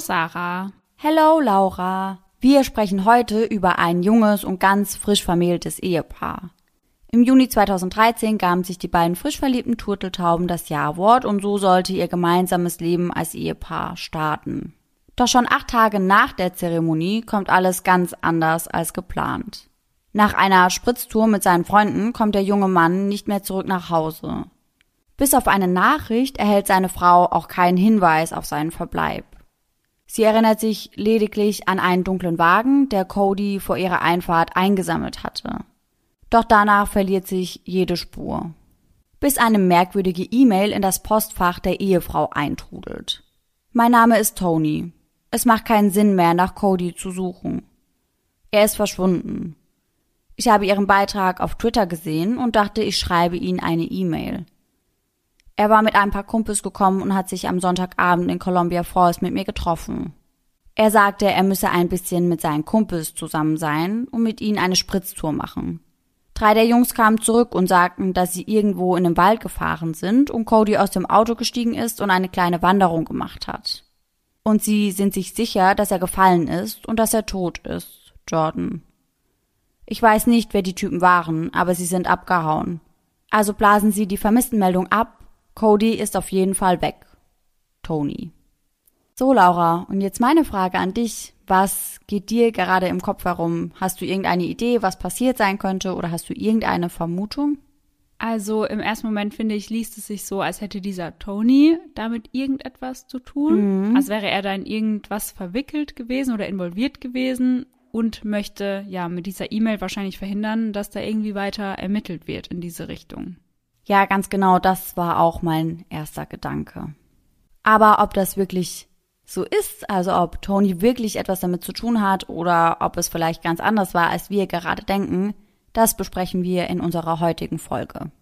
Sarah. Hello Laura. Wir sprechen heute über ein junges und ganz frisch vermähltes Ehepaar. Im Juni 2013 gaben sich die beiden frisch verliebten Turteltauben das Ja-Wort und so sollte ihr gemeinsames Leben als Ehepaar starten. Doch schon acht Tage nach der Zeremonie kommt alles ganz anders als geplant. Nach einer Spritztour mit seinen Freunden kommt der junge Mann nicht mehr zurück nach Hause. Bis auf eine Nachricht erhält seine Frau auch keinen Hinweis auf seinen Verbleib. Sie erinnert sich lediglich an einen dunklen Wagen, der Cody vor ihrer Einfahrt eingesammelt hatte. Doch danach verliert sich jede Spur. Bis eine merkwürdige E-Mail in das Postfach der Ehefrau eintrudelt. Mein Name ist Tony. Es macht keinen Sinn mehr, nach Cody zu suchen. Er ist verschwunden. Ich habe Ihren Beitrag auf Twitter gesehen und dachte, ich schreibe Ihnen eine E-Mail. Er war mit ein paar Kumpels gekommen und hat sich am Sonntagabend in Columbia Falls mit mir getroffen. Er sagte, er müsse ein bisschen mit seinen Kumpels zusammen sein und mit ihnen eine Spritztour machen. Drei der Jungs kamen zurück und sagten, dass sie irgendwo in den Wald gefahren sind und Cody aus dem Auto gestiegen ist und eine kleine Wanderung gemacht hat. Und sie sind sich sicher, dass er gefallen ist und dass er tot ist, Jordan. Ich weiß nicht, wer die Typen waren, aber sie sind abgehauen. Also blasen Sie die Vermisstenmeldung ab. Cody ist auf jeden Fall weg. Tony. So, Laura, und jetzt meine Frage an dich. Was geht dir gerade im Kopf herum? Hast du irgendeine Idee, was passiert sein könnte, oder hast du irgendeine Vermutung? Also im ersten Moment finde ich, liest es sich so, als hätte dieser Tony damit irgendetwas zu tun. Mhm. Als wäre er da in irgendwas verwickelt gewesen oder involviert gewesen und möchte ja mit dieser E-Mail wahrscheinlich verhindern, dass da irgendwie weiter ermittelt wird in diese Richtung. Ja, ganz genau, das war auch mein erster Gedanke. Aber ob das wirklich so ist, also ob Tony wirklich etwas damit zu tun hat oder ob es vielleicht ganz anders war, als wir gerade denken, das besprechen wir in unserer heutigen Folge.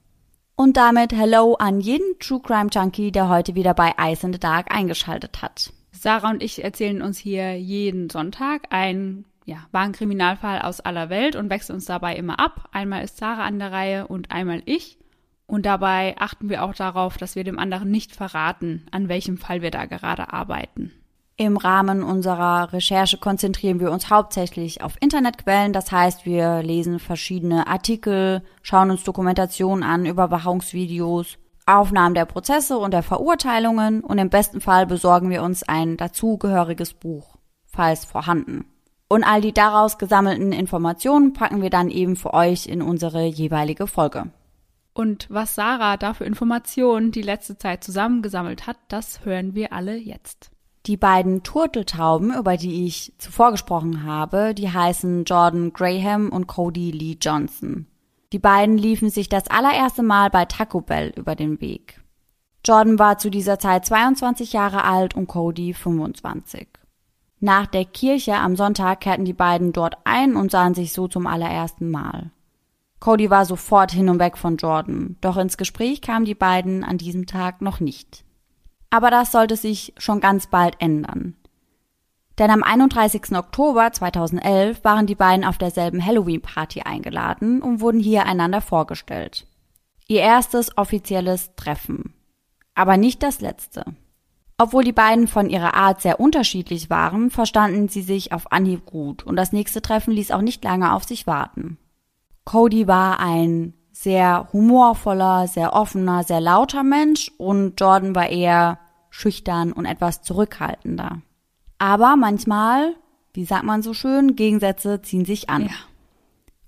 Und damit Hello an jeden True Crime Junkie, der heute wieder bei Ice in the Dark eingeschaltet hat. Sarah und ich erzählen uns hier jeden Sonntag einen ja, wahren Kriminalfall aus aller Welt und wechseln uns dabei immer ab. Einmal ist Sarah an der Reihe und einmal ich. Und dabei achten wir auch darauf, dass wir dem anderen nicht verraten, an welchem Fall wir da gerade arbeiten. Im Rahmen unserer Recherche konzentrieren wir uns hauptsächlich auf Internetquellen, das heißt, wir lesen verschiedene Artikel, schauen uns Dokumentationen an, Überwachungsvideos, Aufnahmen der Prozesse und der Verurteilungen und im besten Fall besorgen wir uns ein dazugehöriges Buch, falls vorhanden. Und all die daraus gesammelten Informationen packen wir dann eben für euch in unsere jeweilige Folge. Und was Sarah da für Informationen die letzte Zeit zusammengesammelt hat, das hören wir alle jetzt. Die beiden Turteltauben, über die ich zuvor gesprochen habe, die heißen Jordan Graham und Cody Lee Johnson. Die beiden liefen sich das allererste Mal bei Taco Bell über den Weg. Jordan war zu dieser Zeit 22 Jahre alt und Cody 25. Nach der Kirche am Sonntag kehrten die beiden dort ein und sahen sich so zum allerersten Mal. Cody war sofort hin und weg von Jordan, doch ins Gespräch kamen die beiden an diesem Tag noch nicht. Aber das sollte sich schon ganz bald ändern. Denn am 31. Oktober 2011 waren die beiden auf derselben Halloween-Party eingeladen und wurden hier einander vorgestellt. Ihr erstes offizielles Treffen. Aber nicht das letzte. Obwohl die beiden von ihrer Art sehr unterschiedlich waren, verstanden sie sich auf Anhieb gut und das nächste Treffen ließ auch nicht lange auf sich warten. Cody war ein sehr humorvoller, sehr offener, sehr lauter Mensch und Jordan war eher schüchtern und etwas zurückhaltender. Aber manchmal, wie sagt man so schön, Gegensätze ziehen sich an. Ja.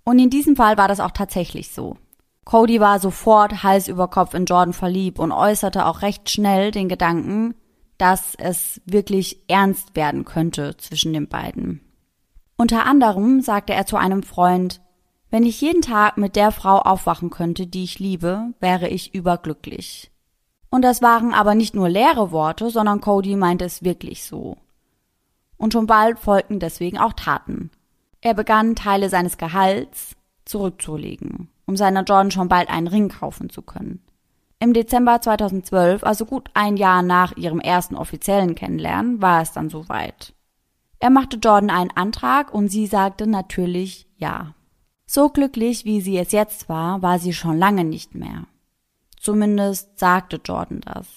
Und in diesem Fall war das auch tatsächlich so. Cody war sofort Hals über Kopf in Jordan verliebt und äußerte auch recht schnell den Gedanken, dass es wirklich ernst werden könnte zwischen den beiden. Unter anderem sagte er zu einem Freund, wenn ich jeden Tag mit der Frau aufwachen könnte, die ich liebe, wäre ich überglücklich. Und das waren aber nicht nur leere Worte, sondern Cody meinte es wirklich so. Und schon bald folgten deswegen auch Taten. Er begann, Teile seines Gehalts zurückzulegen, um seiner Jordan schon bald einen Ring kaufen zu können. Im Dezember 2012, also gut ein Jahr nach ihrem ersten offiziellen Kennenlernen, war es dann soweit. Er machte Jordan einen Antrag und sie sagte natürlich ja. So glücklich, wie sie es jetzt war, war sie schon lange nicht mehr. Zumindest sagte Jordan das.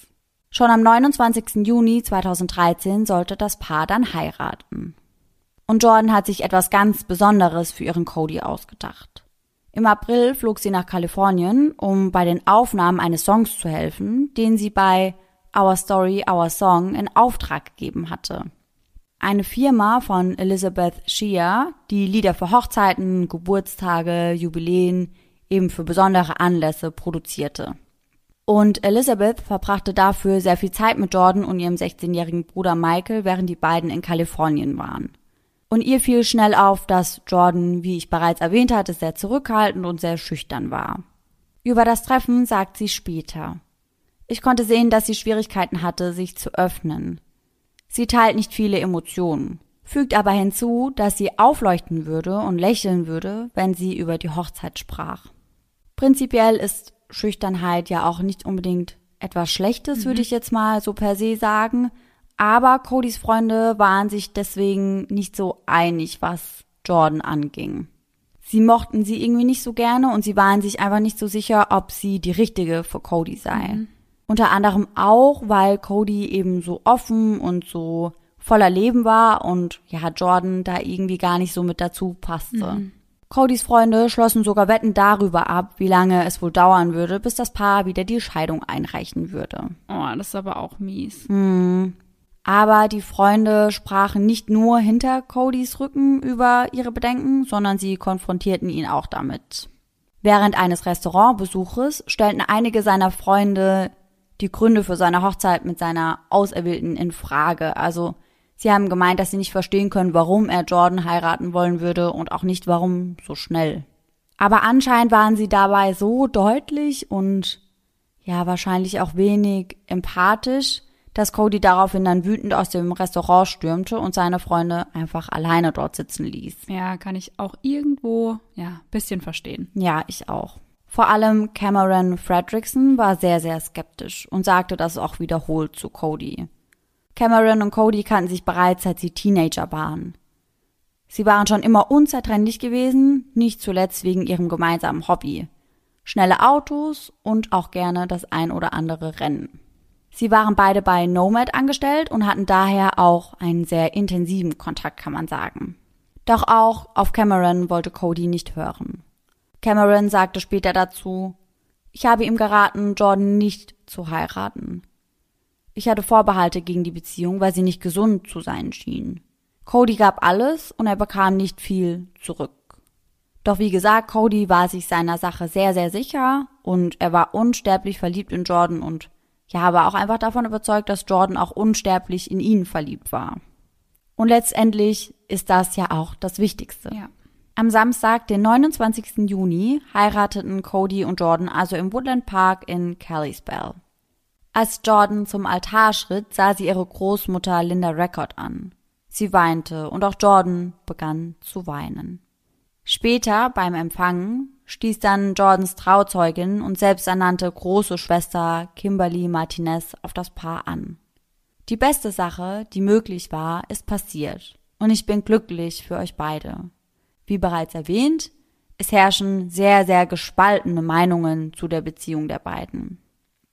Schon am 29. Juni 2013 sollte das Paar dann heiraten. Und Jordan hat sich etwas ganz Besonderes für ihren Cody ausgedacht. Im April flog sie nach Kalifornien, um bei den Aufnahmen eines Songs zu helfen, den sie bei Our Story, Our Song in Auftrag gegeben hatte. Eine Firma von Elizabeth Shea, die Lieder für Hochzeiten, Geburtstage, Jubiläen, eben für besondere Anlässe produzierte. Und Elizabeth verbrachte dafür sehr viel Zeit mit Jordan und ihrem 16-jährigen Bruder Michael, während die beiden in Kalifornien waren. Und ihr fiel schnell auf, dass Jordan, wie ich bereits erwähnt hatte, sehr zurückhaltend und sehr schüchtern war. Über das Treffen sagt sie später. Ich konnte sehen, dass sie Schwierigkeiten hatte, sich zu öffnen. Sie teilt nicht viele Emotionen, fügt aber hinzu, dass sie aufleuchten würde und lächeln würde, wenn sie über die Hochzeit sprach. Prinzipiell ist Schüchternheit ja auch nicht unbedingt etwas Schlechtes, mhm. würde ich jetzt mal so per se sagen. Aber Codys Freunde waren sich deswegen nicht so einig, was Jordan anging. Sie mochten sie irgendwie nicht so gerne und sie waren sich einfach nicht so sicher, ob sie die richtige für Cody sei. Mhm. Unter anderem auch, weil Cody eben so offen und so voller Leben war und ja, Jordan da irgendwie gar nicht so mit dazu passte. Mhm. Codys Freunde schlossen sogar Wetten darüber ab, wie lange es wohl dauern würde, bis das Paar wieder die Scheidung einreichen würde. Oh, das ist aber auch mies. Hm. Aber die Freunde sprachen nicht nur hinter Codys Rücken über ihre Bedenken, sondern sie konfrontierten ihn auch damit. Während eines Restaurantbesuches stellten einige seiner Freunde die Gründe für seine Hochzeit mit seiner Auserwählten in Frage. Also Sie haben gemeint, dass sie nicht verstehen können, warum er Jordan heiraten wollen würde und auch nicht warum so schnell. Aber anscheinend waren sie dabei so deutlich und ja, wahrscheinlich auch wenig empathisch, dass Cody daraufhin dann wütend aus dem Restaurant stürmte und seine Freunde einfach alleine dort sitzen ließ. Ja, kann ich auch irgendwo, ja, bisschen verstehen. Ja, ich auch. Vor allem Cameron Fredrickson war sehr, sehr skeptisch und sagte das auch wiederholt zu Cody. Cameron und Cody kannten sich bereits, seit sie Teenager waren. Sie waren schon immer unzertrennlich gewesen, nicht zuletzt wegen ihrem gemeinsamen Hobby. Schnelle Autos und auch gerne das ein oder andere Rennen. Sie waren beide bei Nomad angestellt und hatten daher auch einen sehr intensiven Kontakt, kann man sagen. Doch auch auf Cameron wollte Cody nicht hören. Cameron sagte später dazu, ich habe ihm geraten, Jordan nicht zu heiraten. Ich hatte Vorbehalte gegen die Beziehung, weil sie nicht gesund zu sein schien. Cody gab alles und er bekam nicht viel zurück. Doch wie gesagt, Cody war sich seiner Sache sehr, sehr sicher und er war unsterblich verliebt in Jordan und ja, war auch einfach davon überzeugt, dass Jordan auch unsterblich in ihn verliebt war. Und letztendlich ist das ja auch das Wichtigste. Ja. Am Samstag, den 29. Juni, heirateten Cody und Jordan also im Woodland Park in Kalispell. Als Jordan zum Altar schritt, sah sie ihre Großmutter Linda Record an. Sie weinte und auch Jordan begann zu weinen. Später beim Empfang stieß dann Jordans Trauzeugin und selbsternannte große Schwester Kimberly Martinez auf das Paar an. Die beste Sache, die möglich war, ist passiert und ich bin glücklich für euch beide. Wie bereits erwähnt, es herrschen sehr, sehr gespaltene Meinungen zu der Beziehung der beiden.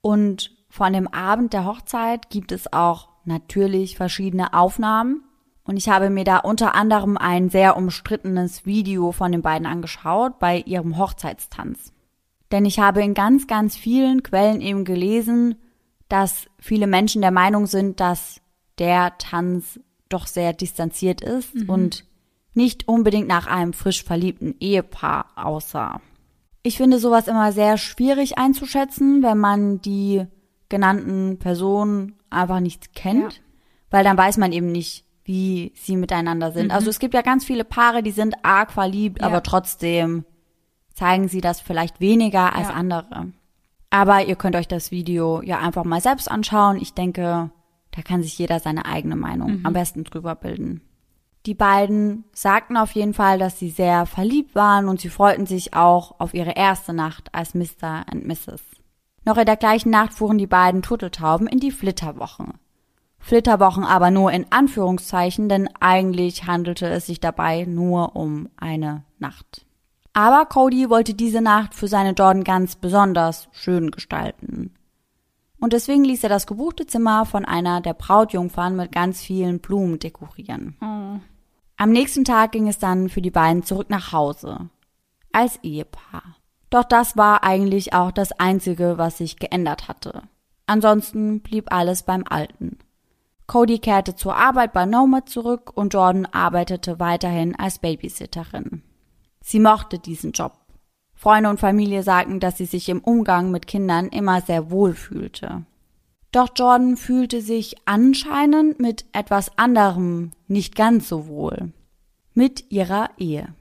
Und von dem Abend der Hochzeit gibt es auch natürlich verschiedene Aufnahmen. Und ich habe mir da unter anderem ein sehr umstrittenes Video von den beiden angeschaut bei ihrem Hochzeitstanz. Denn ich habe in ganz, ganz vielen Quellen eben gelesen, dass viele Menschen der Meinung sind, dass der Tanz doch sehr distanziert ist mhm. und nicht unbedingt nach einem frisch verliebten Ehepaar aussah. Ich finde sowas immer sehr schwierig einzuschätzen, wenn man die genannten Personen einfach nicht kennt, ja. weil dann weiß man eben nicht, wie sie miteinander sind. Mhm. Also es gibt ja ganz viele Paare, die sind arg verliebt, ja. aber trotzdem zeigen sie das vielleicht weniger als ja. andere. Aber ihr könnt euch das Video ja einfach mal selbst anschauen. Ich denke, da kann sich jeder seine eigene Meinung mhm. am besten drüber bilden. Die beiden sagten auf jeden Fall, dass sie sehr verliebt waren und sie freuten sich auch auf ihre erste Nacht als Mr. and Mrs. Noch in der gleichen Nacht fuhren die beiden Turteltauben in die Flitterwochen. Flitterwochen aber nur in Anführungszeichen, denn eigentlich handelte es sich dabei nur um eine Nacht. Aber Cody wollte diese Nacht für seine Jordan ganz besonders schön gestalten. Und deswegen ließ er das gebuchte Zimmer von einer der Brautjungfern mit ganz vielen Blumen dekorieren. Oh. Am nächsten Tag ging es dann für die beiden zurück nach Hause. Als Ehepaar. Doch das war eigentlich auch das Einzige, was sich geändert hatte. Ansonsten blieb alles beim Alten. Cody kehrte zur Arbeit bei Nomad zurück und Jordan arbeitete weiterhin als Babysitterin. Sie mochte diesen Job. Freunde und Familie sagten, dass sie sich im Umgang mit Kindern immer sehr wohl fühlte. Doch Jordan fühlte sich anscheinend mit etwas anderem nicht ganz so wohl. Mit ihrer Ehe.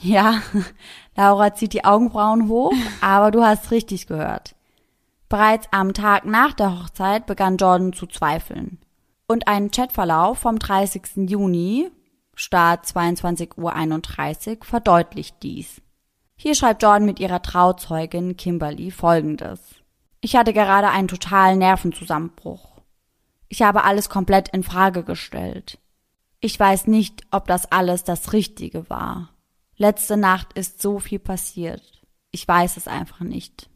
Ja, Laura zieht die Augenbrauen hoch, aber du hast richtig gehört. Bereits am Tag nach der Hochzeit begann Jordan zu zweifeln. Und ein Chatverlauf vom 30. Juni, Start 22.31 Uhr, verdeutlicht dies. Hier schreibt Jordan mit ihrer Trauzeugin Kimberly folgendes. Ich hatte gerade einen totalen Nervenzusammenbruch. Ich habe alles komplett in Frage gestellt. Ich weiß nicht, ob das alles das Richtige war. Letzte Nacht ist so viel passiert. Ich weiß es einfach nicht.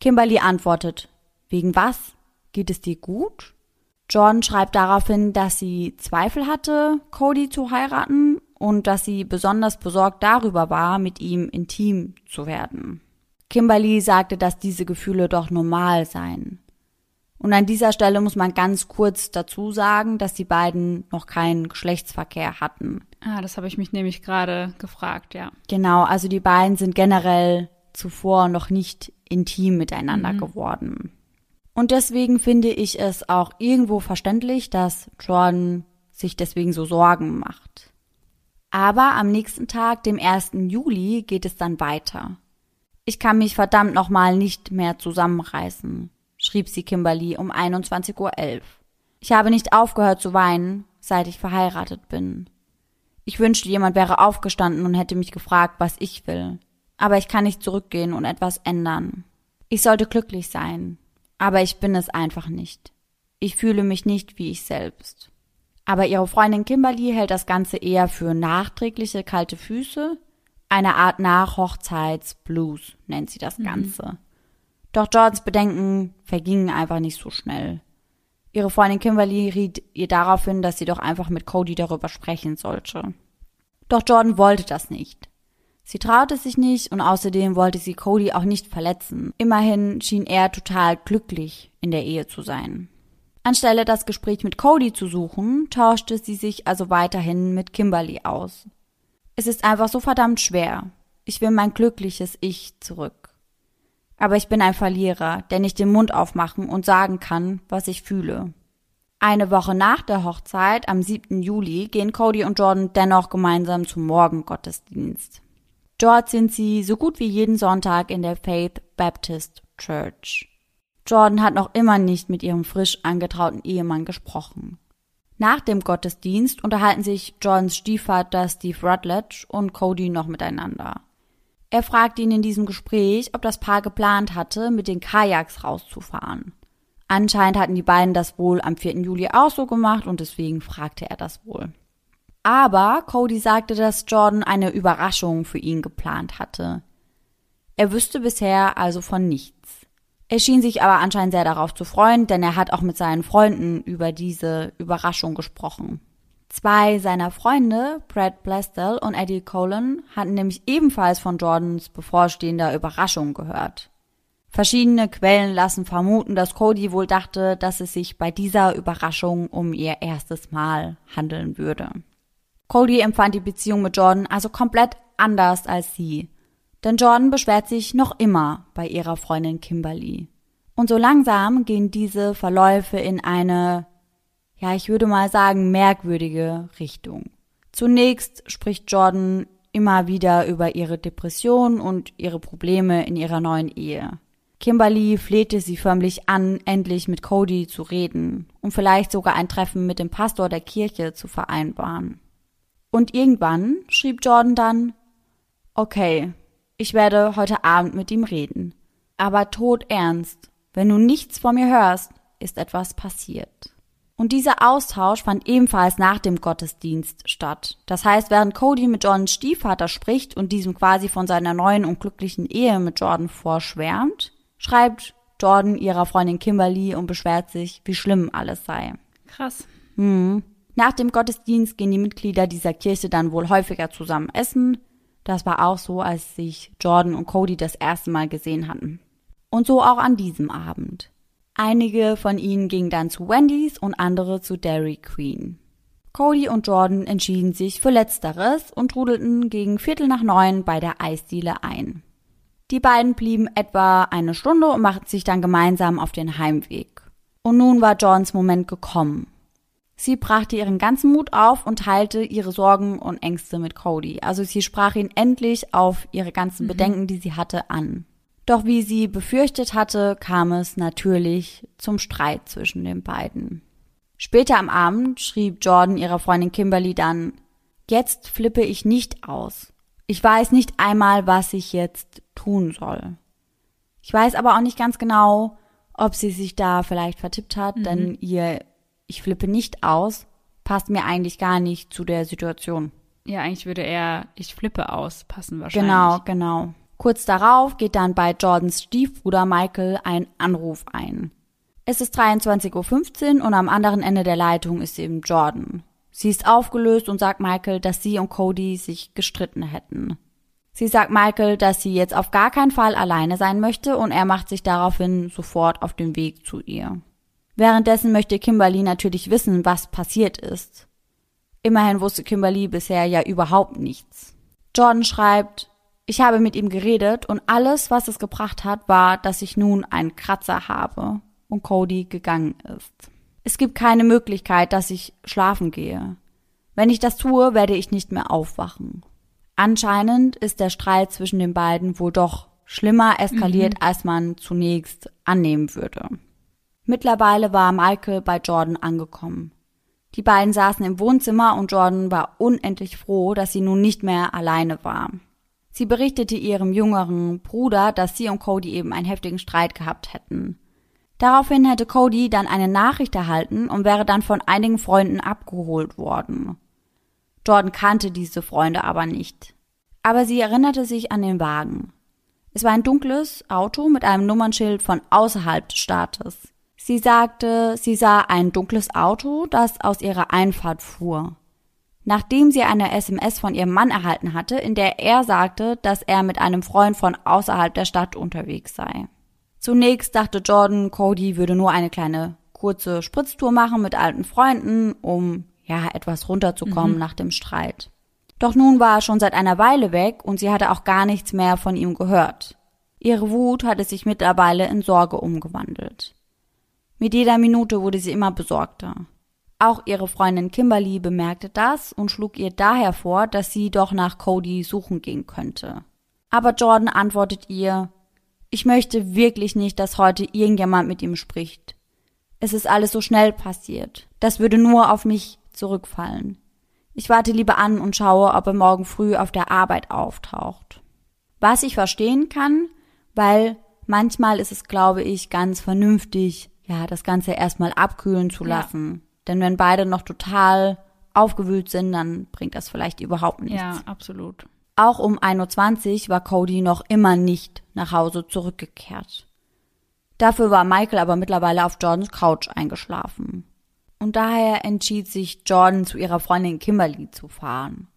Kimberly antwortet, wegen was? Geht es dir gut? John schreibt daraufhin, dass sie Zweifel hatte, Cody zu heiraten und dass sie besonders besorgt darüber war, mit ihm intim zu werden. Kimberly sagte, dass diese Gefühle doch normal seien. Und an dieser Stelle muss man ganz kurz dazu sagen, dass die beiden noch keinen Geschlechtsverkehr hatten. Ah, das habe ich mich nämlich gerade gefragt, ja. Genau, also die beiden sind generell zuvor noch nicht intim miteinander mhm. geworden. Und deswegen finde ich es auch irgendwo verständlich, dass Jordan sich deswegen so Sorgen macht. Aber am nächsten Tag, dem 1. Juli, geht es dann weiter. Ich kann mich verdammt nochmal nicht mehr zusammenreißen, schrieb sie Kimberly um 21.11 Uhr. Ich habe nicht aufgehört zu weinen, seit ich verheiratet bin. Ich wünschte, jemand wäre aufgestanden und hätte mich gefragt, was ich will. Aber ich kann nicht zurückgehen und etwas ändern. Ich sollte glücklich sein, aber ich bin es einfach nicht. Ich fühle mich nicht wie ich selbst. Aber ihre Freundin Kimberly hält das Ganze eher für nachträgliche kalte Füße eine Art Nachhochzeitsblues nennt sie das mhm. Ganze. Mhm. Doch Jordans Bedenken vergingen einfach nicht so schnell. Ihre Freundin Kimberly riet ihr daraufhin, dass sie doch einfach mit Cody darüber sprechen sollte. Doch Jordan wollte das nicht. Sie traute sich nicht und außerdem wollte sie Cody auch nicht verletzen. Immerhin schien er total glücklich in der Ehe zu sein. Anstelle das Gespräch mit Cody zu suchen, tauschte sie sich also weiterhin mit Kimberly aus. Es ist einfach so verdammt schwer. Ich will mein glückliches Ich zurück. Aber ich bin ein Verlierer, der nicht den Mund aufmachen und sagen kann, was ich fühle. Eine Woche nach der Hochzeit, am 7. Juli, gehen Cody und Jordan dennoch gemeinsam zum Morgengottesdienst. Dort sind sie so gut wie jeden Sonntag in der Faith Baptist Church. Jordan hat noch immer nicht mit ihrem frisch angetrauten Ehemann gesprochen. Nach dem Gottesdienst unterhalten sich Johns Stiefvater Steve Rutledge und Cody noch miteinander. Er fragt ihn in diesem Gespräch, ob das Paar geplant hatte, mit den Kajaks rauszufahren. Anscheinend hatten die beiden das wohl am 4. Juli auch so gemacht und deswegen fragte er das wohl. Aber Cody sagte, dass Jordan eine Überraschung für ihn geplant hatte. Er wüsste bisher also von nichts. Er schien sich aber anscheinend sehr darauf zu freuen, denn er hat auch mit seinen Freunden über diese Überraschung gesprochen. Zwei seiner Freunde, Brad Blastell und Eddie Colin, hatten nämlich ebenfalls von Jordans bevorstehender Überraschung gehört. Verschiedene Quellen lassen vermuten, dass Cody wohl dachte, dass es sich bei dieser Überraschung um ihr erstes Mal handeln würde. Cody empfand die Beziehung mit Jordan also komplett anders als sie. Denn Jordan beschwert sich noch immer bei ihrer Freundin Kimberly. Und so langsam gehen diese Verläufe in eine, ja, ich würde mal sagen, merkwürdige Richtung. Zunächst spricht Jordan immer wieder über ihre Depression und ihre Probleme in ihrer neuen Ehe. Kimberly flehte sie förmlich an, endlich mit Cody zu reden und vielleicht sogar ein Treffen mit dem Pastor der Kirche zu vereinbaren. Und irgendwann schrieb Jordan dann, okay, ich werde heute Abend mit ihm reden. Aber tot ernst, wenn du nichts von mir hörst, ist etwas passiert. Und dieser Austausch fand ebenfalls nach dem Gottesdienst statt. Das heißt, während Cody mit Jordans Stiefvater spricht und diesem quasi von seiner neuen und glücklichen Ehe mit Jordan vorschwärmt, schreibt Jordan ihrer Freundin Kimberly und beschwert sich, wie schlimm alles sei. Krass. Hm. Nach dem Gottesdienst gehen die Mitglieder dieser Kirche dann wohl häufiger zusammen essen. Das war auch so, als sich Jordan und Cody das erste Mal gesehen hatten. Und so auch an diesem Abend. Einige von ihnen gingen dann zu Wendy's und andere zu Dairy Queen. Cody und Jordan entschieden sich für Letzteres und trudelten gegen Viertel nach neun bei der Eisdiele ein. Die beiden blieben etwa eine Stunde und machten sich dann gemeinsam auf den Heimweg. Und nun war Jordans Moment gekommen. Sie brachte ihren ganzen Mut auf und teilte ihre Sorgen und Ängste mit Cody. Also sie sprach ihn endlich auf ihre ganzen mhm. Bedenken, die sie hatte, an. Doch wie sie befürchtet hatte, kam es natürlich zum Streit zwischen den beiden. Später am Abend schrieb Jordan ihrer Freundin Kimberly dann, Jetzt flippe ich nicht aus. Ich weiß nicht einmal, was ich jetzt tun soll. Ich weiß aber auch nicht ganz genau, ob sie sich da vielleicht vertippt hat, mhm. denn ihr Ich flippe nicht aus passt mir eigentlich gar nicht zu der Situation. Ja, eigentlich würde er Ich flippe aus passen wahrscheinlich. Genau, genau. Kurz darauf geht dann bei Jordans Stiefbruder Michael ein Anruf ein. Es ist 23.15 Uhr und am anderen Ende der Leitung ist eben Jordan. Sie ist aufgelöst und sagt Michael, dass sie und Cody sich gestritten hätten. Sie sagt Michael, dass sie jetzt auf gar keinen Fall alleine sein möchte und er macht sich daraufhin sofort auf den Weg zu ihr. Währenddessen möchte Kimberly natürlich wissen, was passiert ist. Immerhin wusste Kimberly bisher ja überhaupt nichts. Jordan schreibt, ich habe mit ihm geredet und alles, was es gebracht hat, war, dass ich nun einen Kratzer habe und Cody gegangen ist. Es gibt keine Möglichkeit, dass ich schlafen gehe. Wenn ich das tue, werde ich nicht mehr aufwachen. Anscheinend ist der Streit zwischen den beiden wohl doch schlimmer eskaliert, mhm. als man zunächst annehmen würde. Mittlerweile war Michael bei Jordan angekommen. Die beiden saßen im Wohnzimmer und Jordan war unendlich froh, dass sie nun nicht mehr alleine war. Sie berichtete ihrem jüngeren Bruder, dass sie und Cody eben einen heftigen Streit gehabt hätten. Daraufhin hätte Cody dann eine Nachricht erhalten und wäre dann von einigen Freunden abgeholt worden. Jordan kannte diese Freunde aber nicht. Aber sie erinnerte sich an den Wagen. Es war ein dunkles Auto mit einem Nummernschild von außerhalb des Staates. Sie sagte, sie sah ein dunkles Auto, das aus ihrer Einfahrt fuhr. Nachdem sie eine SMS von ihrem Mann erhalten hatte, in der er sagte, dass er mit einem Freund von außerhalb der Stadt unterwegs sei. Zunächst dachte Jordan, Cody würde nur eine kleine kurze Spritztour machen mit alten Freunden, um ja etwas runterzukommen mhm. nach dem Streit. Doch nun war er schon seit einer Weile weg und sie hatte auch gar nichts mehr von ihm gehört. Ihre Wut hatte sich mittlerweile in Sorge umgewandelt. Mit jeder Minute wurde sie immer besorgter. Auch ihre Freundin Kimberly bemerkte das und schlug ihr daher vor, dass sie doch nach Cody suchen gehen könnte. Aber Jordan antwortet ihr, ich möchte wirklich nicht, dass heute irgendjemand mit ihm spricht. Es ist alles so schnell passiert. Das würde nur auf mich zurückfallen. Ich warte lieber an und schaue, ob er morgen früh auf der Arbeit auftaucht. Was ich verstehen kann, weil manchmal ist es, glaube ich, ganz vernünftig, ja, das Ganze erstmal abkühlen zu lassen. Ja. Denn wenn beide noch total aufgewühlt sind, dann bringt das vielleicht überhaupt nichts. Ja, absolut. Auch um 1.20 Uhr war Cody noch immer nicht nach Hause zurückgekehrt. Dafür war Michael aber mittlerweile auf Jordans Couch eingeschlafen. Und daher entschied sich Jordan zu ihrer Freundin Kimberly zu fahren.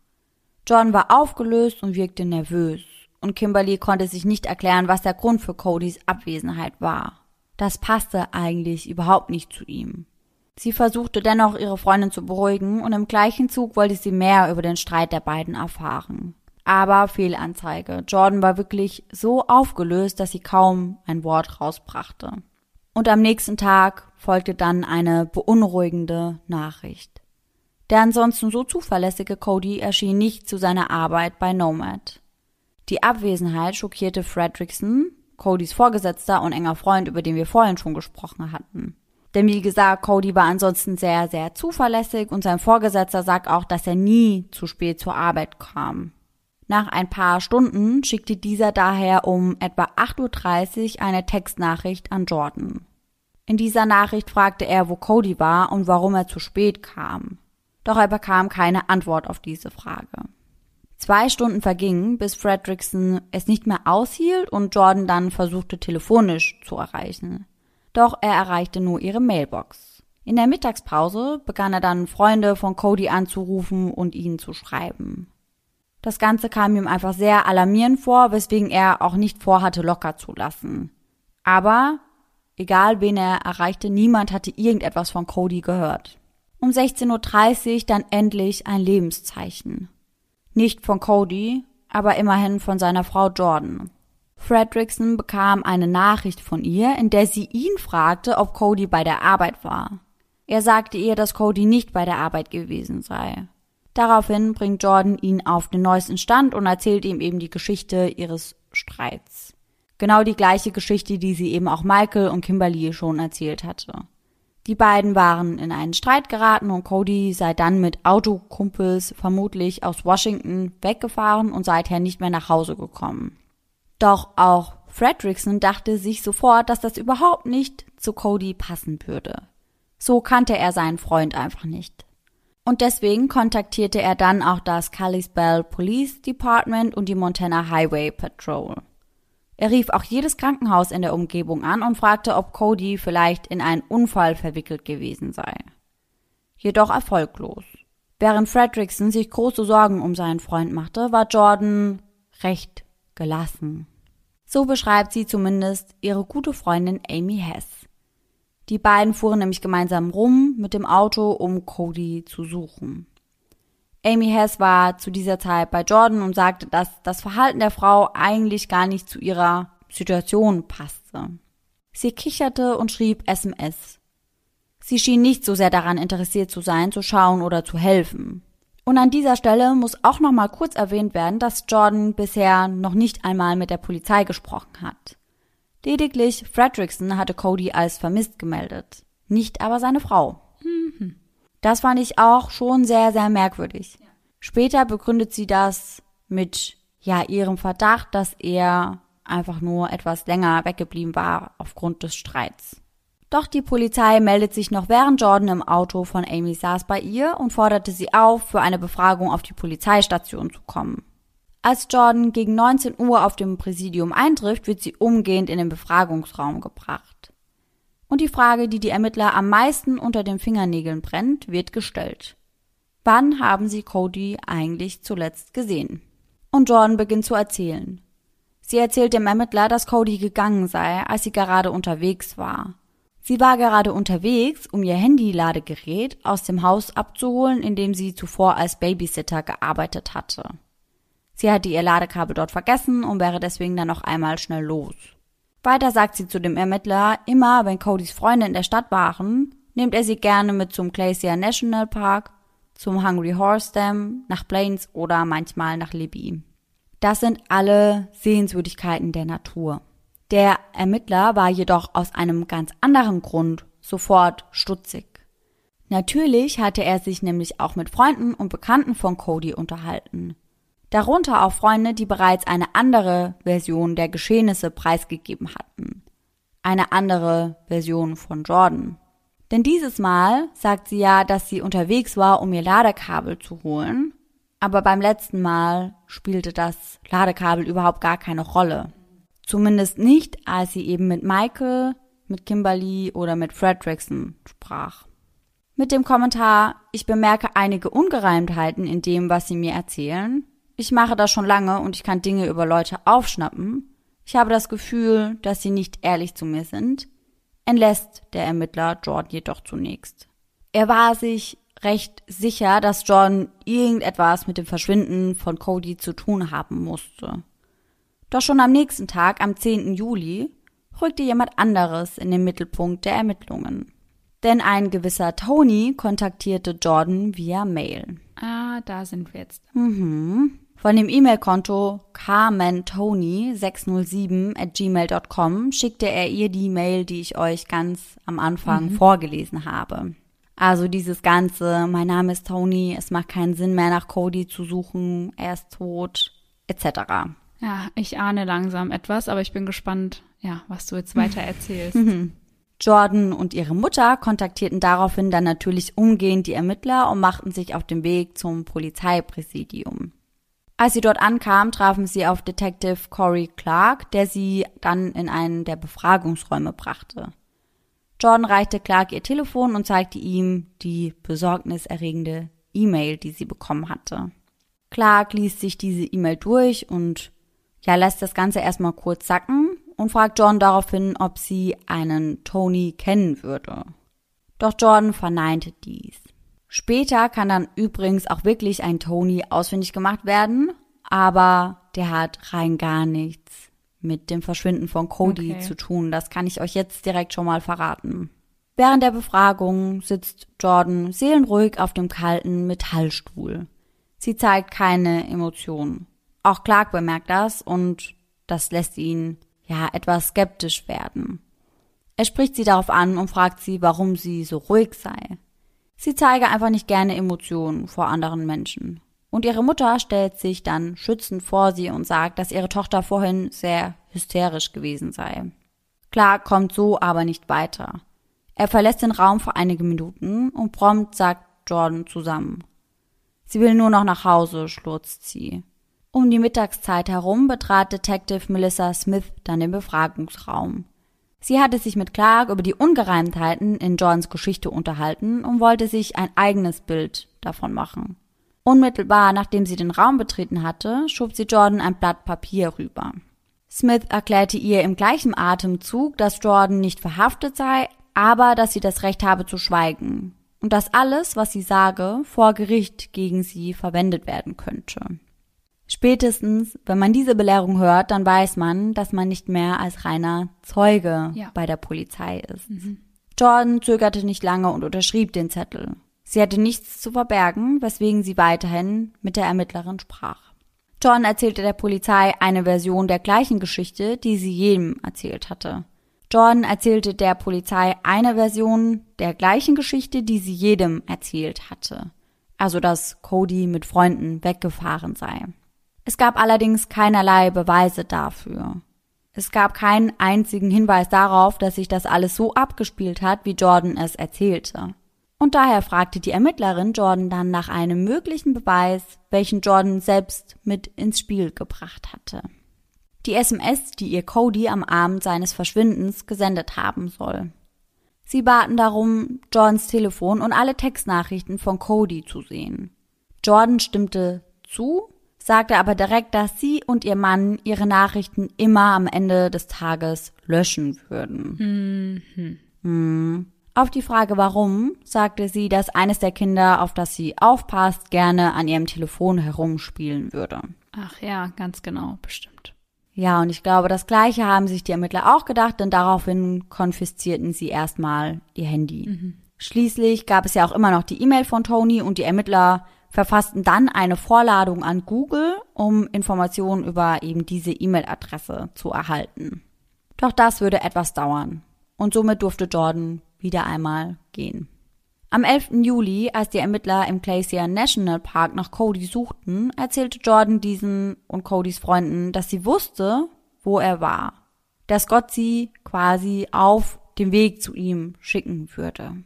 Jordan war aufgelöst und wirkte nervös, und Kimberly konnte sich nicht erklären, was der Grund für Codys Abwesenheit war. Das passte eigentlich überhaupt nicht zu ihm. Sie versuchte dennoch, ihre Freundin zu beruhigen, und im gleichen Zug wollte sie mehr über den Streit der beiden erfahren. Aber Fehlanzeige. Jordan war wirklich so aufgelöst, dass sie kaum ein Wort rausbrachte. Und am nächsten Tag folgte dann eine beunruhigende Nachricht. Der ansonsten so zuverlässige Cody erschien nicht zu seiner Arbeit bei Nomad. Die Abwesenheit schockierte Fredrickson, Codys Vorgesetzter und enger Freund, über den wir vorhin schon gesprochen hatten. Denn wie gesagt, Cody war ansonsten sehr, sehr zuverlässig und sein Vorgesetzter sagt auch, dass er nie zu spät zur Arbeit kam. Nach ein paar Stunden schickte dieser daher um etwa 8.30 Uhr eine Textnachricht an Jordan. In dieser Nachricht fragte er, wo Cody war und warum er zu spät kam. Doch er bekam keine Antwort auf diese Frage. Zwei Stunden vergingen, bis Fredrickson es nicht mehr aushielt und Jordan dann versuchte telefonisch zu erreichen. Doch er erreichte nur ihre Mailbox. In der Mittagspause begann er dann Freunde von Cody anzurufen und ihnen zu schreiben. Das Ganze kam ihm einfach sehr alarmierend vor, weswegen er auch nicht vorhatte, locker zu lassen. Aber, egal wen er erreichte, niemand hatte irgendetwas von Cody gehört. Um 16.30 Uhr dann endlich ein Lebenszeichen. Nicht von Cody, aber immerhin von seiner Frau Jordan. Fredrickson bekam eine Nachricht von ihr, in der sie ihn fragte, ob Cody bei der Arbeit war. Er sagte ihr, dass Cody nicht bei der Arbeit gewesen sei. Daraufhin bringt Jordan ihn auf den neuesten Stand und erzählt ihm eben die Geschichte ihres Streits. Genau die gleiche Geschichte, die sie eben auch Michael und Kimberly schon erzählt hatte. Die beiden waren in einen Streit geraten und Cody sei dann mit Autokumpels vermutlich aus Washington weggefahren und seither nicht mehr nach Hause gekommen. Doch auch Fredrickson dachte sich sofort, dass das überhaupt nicht zu Cody passen würde. So kannte er seinen Freund einfach nicht. Und deswegen kontaktierte er dann auch das Kalispell Police Department und die Montana Highway Patrol. Er rief auch jedes Krankenhaus in der Umgebung an und fragte, ob Cody vielleicht in einen Unfall verwickelt gewesen sei. Jedoch erfolglos. Während Fredrickson sich große Sorgen um seinen Freund machte, war Jordan recht gelassen. So beschreibt sie zumindest ihre gute Freundin Amy Hess. Die beiden fuhren nämlich gemeinsam rum mit dem Auto, um Cody zu suchen. Amy Hess war zu dieser Zeit bei Jordan und sagte, dass das Verhalten der Frau eigentlich gar nicht zu ihrer Situation passte. Sie kicherte und schrieb SMS. Sie schien nicht so sehr daran interessiert zu sein, zu schauen oder zu helfen. Und an dieser Stelle muss auch noch mal kurz erwähnt werden, dass Jordan bisher noch nicht einmal mit der Polizei gesprochen hat. Lediglich Fredrickson hatte Cody als vermisst gemeldet, nicht aber seine Frau. Mhm. Das fand ich auch schon sehr, sehr merkwürdig. Ja. Später begründet sie das mit, ja, ihrem Verdacht, dass er einfach nur etwas länger weggeblieben war aufgrund des Streits. Doch die Polizei meldet sich noch während Jordan im Auto von Amy saß bei ihr und forderte sie auf, für eine Befragung auf die Polizeistation zu kommen. Als Jordan gegen 19 Uhr auf dem Präsidium eintrifft, wird sie umgehend in den Befragungsraum gebracht. Und die Frage, die die Ermittler am meisten unter den Fingernägeln brennt, wird gestellt. Wann haben sie Cody eigentlich zuletzt gesehen? Und Jordan beginnt zu erzählen. Sie erzählt dem Ermittler, dass Cody gegangen sei, als sie gerade unterwegs war. Sie war gerade unterwegs, um ihr Handy-Ladegerät aus dem Haus abzuholen, in dem sie zuvor als Babysitter gearbeitet hatte. Sie hatte ihr Ladekabel dort vergessen und wäre deswegen dann noch einmal schnell los. Weiter sagt sie zu dem Ermittler, immer wenn Codys Freunde in der Stadt waren, nimmt er sie gerne mit zum Glacier National Park, zum Hungry Horse Dam, nach Plains oder manchmal nach Libby. Das sind alle Sehenswürdigkeiten der Natur. Der Ermittler war jedoch aus einem ganz anderen Grund sofort stutzig. Natürlich hatte er sich nämlich auch mit Freunden und Bekannten von Cody unterhalten darunter auch Freunde, die bereits eine andere Version der Geschehnisse preisgegeben hatten. Eine andere Version von Jordan. Denn dieses Mal sagt sie ja, dass sie unterwegs war, um ihr Ladekabel zu holen, aber beim letzten Mal spielte das Ladekabel überhaupt gar keine Rolle. Zumindest nicht, als sie eben mit Michael, mit Kimberly oder mit Fredrickson sprach. Mit dem Kommentar, ich bemerke einige Ungereimtheiten in dem, was sie mir erzählen, ich mache das schon lange und ich kann Dinge über Leute aufschnappen. Ich habe das Gefühl, dass sie nicht ehrlich zu mir sind, entlässt der Ermittler Jordan jedoch zunächst. Er war sich recht sicher, dass Jordan irgendetwas mit dem Verschwinden von Cody zu tun haben musste. Doch schon am nächsten Tag, am 10. Juli, rückte jemand anderes in den Mittelpunkt der Ermittlungen. Denn ein gewisser Tony kontaktierte Jordan via Mail. Ah, da sind wir jetzt. Mhm. Von dem E-Mail-Konto carmentony607 at gmail.com schickte er ihr die Mail, die ich euch ganz am Anfang mhm. vorgelesen habe. Also dieses Ganze, mein Name ist Tony, es macht keinen Sinn mehr nach Cody zu suchen, er ist tot, etc. Ja, ich ahne langsam etwas, aber ich bin gespannt, ja, was du jetzt weiter erzählst. Mhm. Jordan und ihre Mutter kontaktierten daraufhin dann natürlich umgehend die Ermittler und machten sich auf den Weg zum Polizeipräsidium. Als sie dort ankam, trafen sie auf Detective Corey Clark, der sie dann in einen der Befragungsräume brachte. Jordan reichte Clark ihr Telefon und zeigte ihm die besorgniserregende E-Mail, die sie bekommen hatte. Clark liest sich diese E-Mail durch und ja, lässt das Ganze erstmal kurz sacken und fragt Jordan daraufhin, ob sie einen Tony kennen würde. Doch Jordan verneinte dies. Später kann dann übrigens auch wirklich ein Tony ausfindig gemacht werden, aber der hat rein gar nichts mit dem Verschwinden von Cody okay. zu tun. Das kann ich euch jetzt direkt schon mal verraten. Während der Befragung sitzt Jordan seelenruhig auf dem kalten Metallstuhl. Sie zeigt keine Emotionen. Auch Clark bemerkt das und das lässt ihn ja etwas skeptisch werden. Er spricht sie darauf an und fragt sie, warum sie so ruhig sei. Sie zeige einfach nicht gerne Emotionen vor anderen Menschen. Und ihre Mutter stellt sich dann schützend vor sie und sagt, dass ihre Tochter vorhin sehr hysterisch gewesen sei. Clark kommt so aber nicht weiter. Er verlässt den Raum für einige Minuten und prompt sagt Jordan zusammen. Sie will nur noch nach Hause, schlurzt sie. Um die Mittagszeit herum betrat Detective Melissa Smith dann den Befragungsraum. Sie hatte sich mit Clark über die Ungereimtheiten in Johns Geschichte unterhalten und wollte sich ein eigenes Bild davon machen. Unmittelbar nachdem sie den Raum betreten hatte, schob sie Jordan ein Blatt Papier rüber. Smith erklärte ihr im gleichen Atemzug, dass Jordan nicht verhaftet sei, aber dass sie das Recht habe zu schweigen und dass alles, was sie sage, vor Gericht gegen sie verwendet werden könnte. Spätestens, wenn man diese Belehrung hört, dann weiß man, dass man nicht mehr als reiner Zeuge ja. bei der Polizei ist. Mhm. Jordan zögerte nicht lange und unterschrieb den Zettel. Sie hatte nichts zu verbergen, weswegen sie weiterhin mit der Ermittlerin sprach. Jordan erzählte der Polizei eine Version der gleichen Geschichte, die sie jedem erzählt hatte. Jordan erzählte der Polizei eine Version der gleichen Geschichte, die sie jedem erzählt hatte. Also, dass Cody mit Freunden weggefahren sei. Es gab allerdings keinerlei Beweise dafür. Es gab keinen einzigen Hinweis darauf, dass sich das alles so abgespielt hat, wie Jordan es erzählte. Und daher fragte die Ermittlerin Jordan dann nach einem möglichen Beweis, welchen Jordan selbst mit ins Spiel gebracht hatte. Die SMS, die ihr Cody am Abend seines Verschwindens gesendet haben soll. Sie baten darum, Jordans Telefon und alle Textnachrichten von Cody zu sehen. Jordan stimmte zu sagte aber direkt, dass sie und ihr Mann ihre Nachrichten immer am Ende des Tages löschen würden. Mhm. Mhm. Auf die Frage warum, sagte sie, dass eines der Kinder, auf das sie aufpasst, gerne an ihrem Telefon herumspielen würde. Ach ja, ganz genau, bestimmt. Ja, und ich glaube, das gleiche haben sich die Ermittler auch gedacht, denn daraufhin konfiszierten sie erstmal ihr Handy. Mhm. Schließlich gab es ja auch immer noch die E-Mail von Tony und die Ermittler verfassten dann eine Vorladung an Google, um Informationen über eben diese E-Mail-Adresse zu erhalten. Doch das würde etwas dauern. Und somit durfte Jordan wieder einmal gehen. Am 11. Juli, als die Ermittler im Glacier National Park nach Cody suchten, erzählte Jordan diesen und Codys Freunden, dass sie wusste, wo er war. Dass Gott sie quasi auf dem Weg zu ihm schicken würde.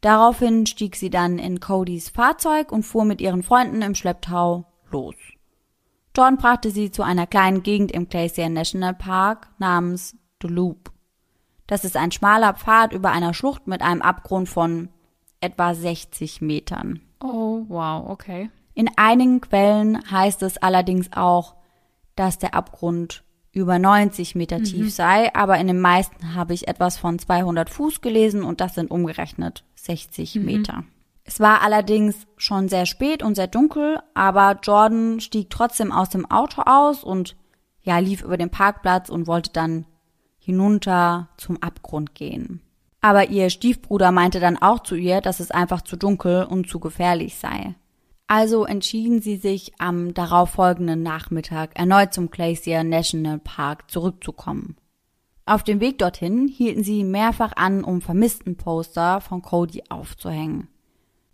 Daraufhin stieg sie dann in Codys Fahrzeug und fuhr mit ihren Freunden im Schlepptau los. John brachte sie zu einer kleinen Gegend im Glacier National Park namens The Loop. Das ist ein schmaler Pfad über einer Schlucht mit einem Abgrund von etwa 60 Metern. Oh, wow, okay. In einigen Quellen heißt es allerdings auch, dass der Abgrund über 90 Meter mhm. tief sei, aber in den meisten habe ich etwas von 200 Fuß gelesen und das sind umgerechnet 60 mhm. Meter. Es war allerdings schon sehr spät und sehr dunkel, aber Jordan stieg trotzdem aus dem Auto aus und ja, lief über den Parkplatz und wollte dann hinunter zum Abgrund gehen. Aber ihr Stiefbruder meinte dann auch zu ihr, dass es einfach zu dunkel und zu gefährlich sei. Also entschieden sie sich am darauffolgenden Nachmittag erneut zum Glacier National Park zurückzukommen. Auf dem Weg dorthin hielten sie mehrfach an, um Vermisstenposter von Cody aufzuhängen.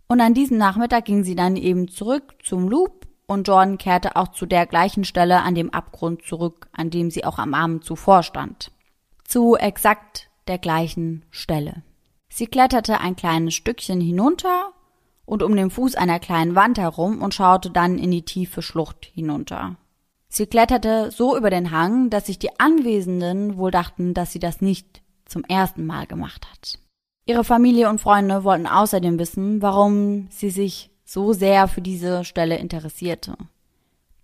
Und an diesem Nachmittag gingen sie dann eben zurück zum Loop und Jordan kehrte auch zu der gleichen Stelle an dem Abgrund zurück, an dem sie auch am Abend zuvor stand. Zu exakt der gleichen Stelle. Sie kletterte ein kleines Stückchen hinunter und um den Fuß einer kleinen Wand herum und schaute dann in die tiefe Schlucht hinunter. Sie kletterte so über den Hang, dass sich die Anwesenden wohl dachten, dass sie das nicht zum ersten Mal gemacht hat. Ihre Familie und Freunde wollten außerdem wissen, warum sie sich so sehr für diese Stelle interessierte.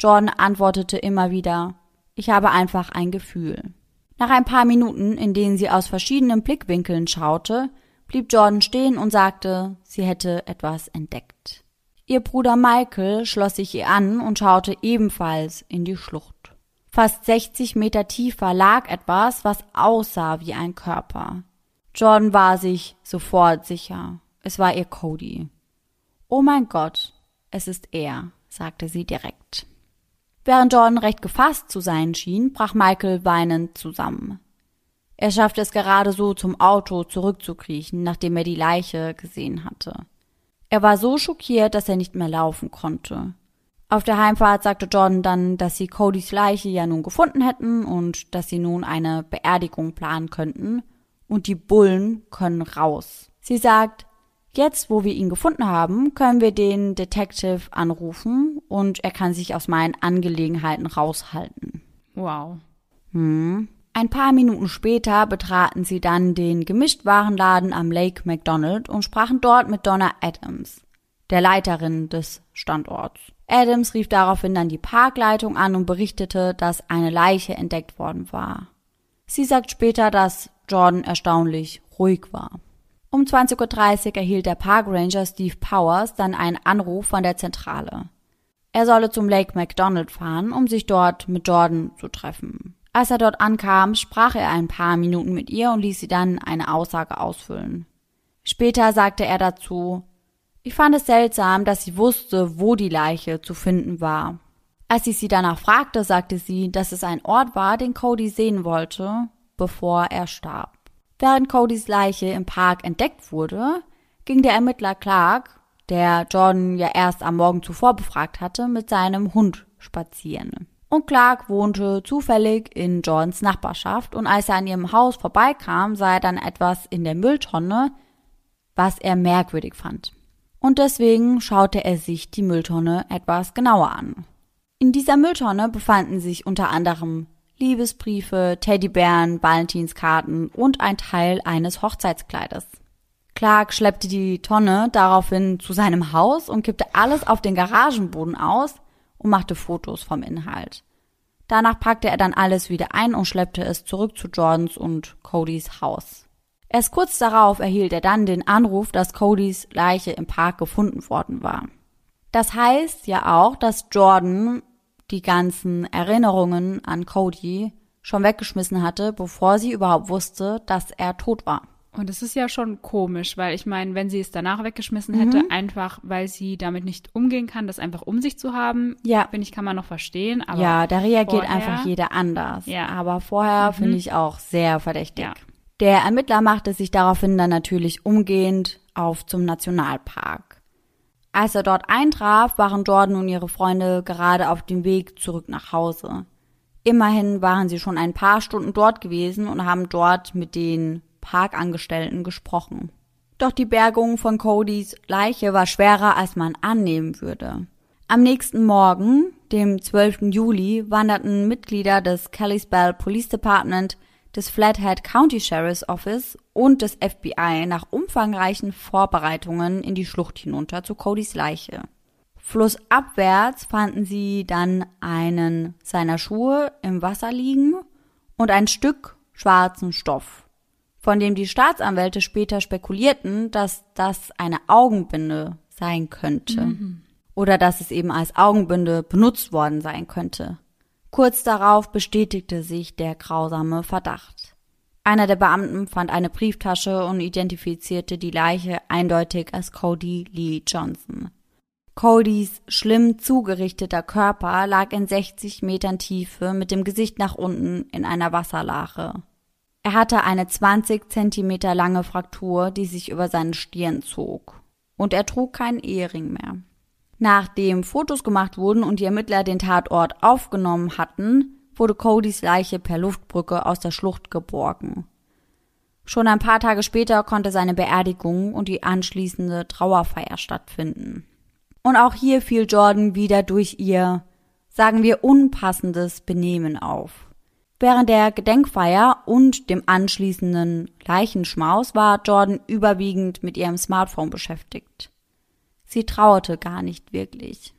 Jordan antwortete immer wieder, ich habe einfach ein Gefühl. Nach ein paar Minuten, in denen sie aus verschiedenen Blickwinkeln schaute, blieb Jordan stehen und sagte, sie hätte etwas entdeckt. Ihr Bruder Michael schloss sich ihr an und schaute ebenfalls in die Schlucht. Fast 60 Meter tiefer lag etwas, was aussah wie ein Körper. Jordan war sich sofort sicher. Es war ihr Cody. Oh mein Gott, es ist er, sagte sie direkt. Während Jordan recht gefasst zu sein schien, brach Michael weinend zusammen. Er schaffte es gerade so zum Auto zurückzukriechen, nachdem er die Leiche gesehen hatte. Er war so schockiert, dass er nicht mehr laufen konnte. Auf der Heimfahrt sagte Jordan dann, dass sie Codys Leiche ja nun gefunden hätten und dass sie nun eine Beerdigung planen könnten und die Bullen können raus. Sie sagt, jetzt wo wir ihn gefunden haben, können wir den Detective anrufen und er kann sich aus meinen Angelegenheiten raushalten. Wow. Hm. Ein paar Minuten später betraten sie dann den Gemischtwarenladen am Lake McDonald und sprachen dort mit Donna Adams, der Leiterin des Standorts. Adams rief daraufhin dann die Parkleitung an und berichtete, dass eine Leiche entdeckt worden war. Sie sagt später, dass Jordan erstaunlich ruhig war. Um 20.30 Uhr erhielt der Parkranger Steve Powers dann einen Anruf von der Zentrale. Er solle zum Lake McDonald fahren, um sich dort mit Jordan zu treffen. Als er dort ankam, sprach er ein paar Minuten mit ihr und ließ sie dann eine Aussage ausfüllen. Später sagte er dazu, ich fand es seltsam, dass sie wusste, wo die Leiche zu finden war. Als ich sie danach fragte, sagte sie, dass es ein Ort war, den Cody sehen wollte, bevor er starb. Während Codys Leiche im Park entdeckt wurde, ging der Ermittler Clark, der Jordan ja erst am Morgen zuvor befragt hatte, mit seinem Hund spazieren und Clark wohnte zufällig in Jordans Nachbarschaft und als er an ihrem Haus vorbeikam, sah er dann etwas in der Mülltonne, was er merkwürdig fand. Und deswegen schaute er sich die Mülltonne etwas genauer an. In dieser Mülltonne befanden sich unter anderem Liebesbriefe, Teddybären, Valentinskarten und ein Teil eines Hochzeitskleides. Clark schleppte die Tonne daraufhin zu seinem Haus und kippte alles auf den Garagenboden aus, und machte Fotos vom Inhalt. Danach packte er dann alles wieder ein und schleppte es zurück zu Jordans und Codys Haus. Erst kurz darauf erhielt er dann den Anruf, dass Codys Leiche im Park gefunden worden war. Das heißt ja auch, dass Jordan die ganzen Erinnerungen an Cody schon weggeschmissen hatte, bevor sie überhaupt wusste, dass er tot war. Und es ist ja schon komisch, weil ich meine, wenn sie es danach weggeschmissen hätte, mhm. einfach weil sie damit nicht umgehen kann, das einfach um sich zu haben, ja. finde ich, kann man noch verstehen. Aber ja, da reagiert vorher, einfach jeder anders. Ja. Aber vorher mhm. finde ich auch sehr verdächtig. Ja. Der Ermittler machte sich daraufhin dann natürlich umgehend auf zum Nationalpark. Als er dort eintraf, waren Jordan und ihre Freunde gerade auf dem Weg zurück nach Hause. Immerhin waren sie schon ein paar Stunden dort gewesen und haben dort mit den Parkangestellten gesprochen. Doch die Bergung von Codys Leiche war schwerer, als man annehmen würde. Am nächsten Morgen, dem 12. Juli, wanderten Mitglieder des Kalispell Police Department, des Flathead County Sheriff's Office und des FBI nach umfangreichen Vorbereitungen in die Schlucht hinunter zu Codys Leiche. Flussabwärts fanden sie dann einen seiner Schuhe im Wasser liegen und ein Stück schwarzen Stoff von dem die Staatsanwälte später spekulierten, dass das eine Augenbinde sein könnte. Mhm. Oder dass es eben als Augenbinde benutzt worden sein könnte. Kurz darauf bestätigte sich der grausame Verdacht. Einer der Beamten fand eine Brieftasche und identifizierte die Leiche eindeutig als Cody Lee Johnson. Codys schlimm zugerichteter Körper lag in 60 Metern Tiefe mit dem Gesicht nach unten in einer Wasserlache. Er hatte eine 20 Zentimeter lange Fraktur, die sich über seine Stirn zog. Und er trug keinen Ehering mehr. Nachdem Fotos gemacht wurden und die Ermittler den Tatort aufgenommen hatten, wurde Codys Leiche per Luftbrücke aus der Schlucht geborgen. Schon ein paar Tage später konnte seine Beerdigung und die anschließende Trauerfeier stattfinden. Und auch hier fiel Jordan wieder durch ihr, sagen wir, unpassendes Benehmen auf. Während der Gedenkfeier und dem anschließenden Leichenschmaus war Jordan überwiegend mit ihrem Smartphone beschäftigt. Sie trauerte gar nicht wirklich.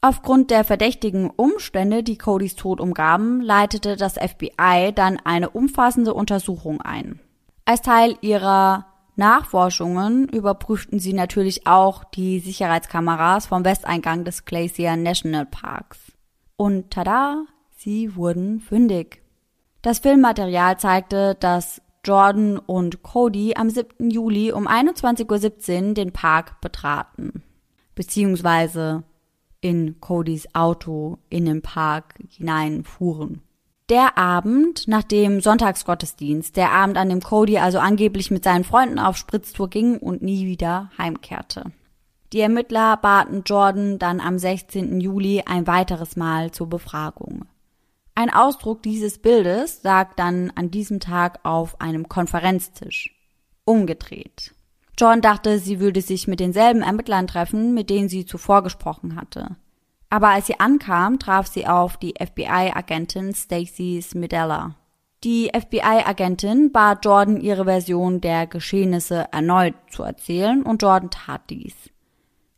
Aufgrund der verdächtigen Umstände, die Codys Tod umgaben, leitete das FBI dann eine umfassende Untersuchung ein. Als Teil ihrer Nachforschungen überprüften sie natürlich auch die Sicherheitskameras vom Westeingang des Glacier National Parks. Und tada, sie wurden fündig. Das Filmmaterial zeigte, dass Jordan und Cody am 7. Juli um 21.17 Uhr den Park betraten. Beziehungsweise in Codys Auto in den Park hineinfuhren. Der Abend nach dem Sonntagsgottesdienst, der Abend, an dem Cody also angeblich mit seinen Freunden auf Spritztour ging und nie wieder heimkehrte. Die Ermittler baten Jordan dann am 16. Juli ein weiteres Mal zur Befragung. Ein Ausdruck dieses Bildes lag dann an diesem Tag auf einem Konferenztisch. Umgedreht. John dachte, sie würde sich mit denselben Ermittlern treffen, mit denen sie zuvor gesprochen hatte. Aber als sie ankam, traf sie auf die FBI-Agentin Stacy Smidella. Die FBI-Agentin bat Jordan, ihre Version der Geschehnisse erneut zu erzählen, und Jordan tat dies.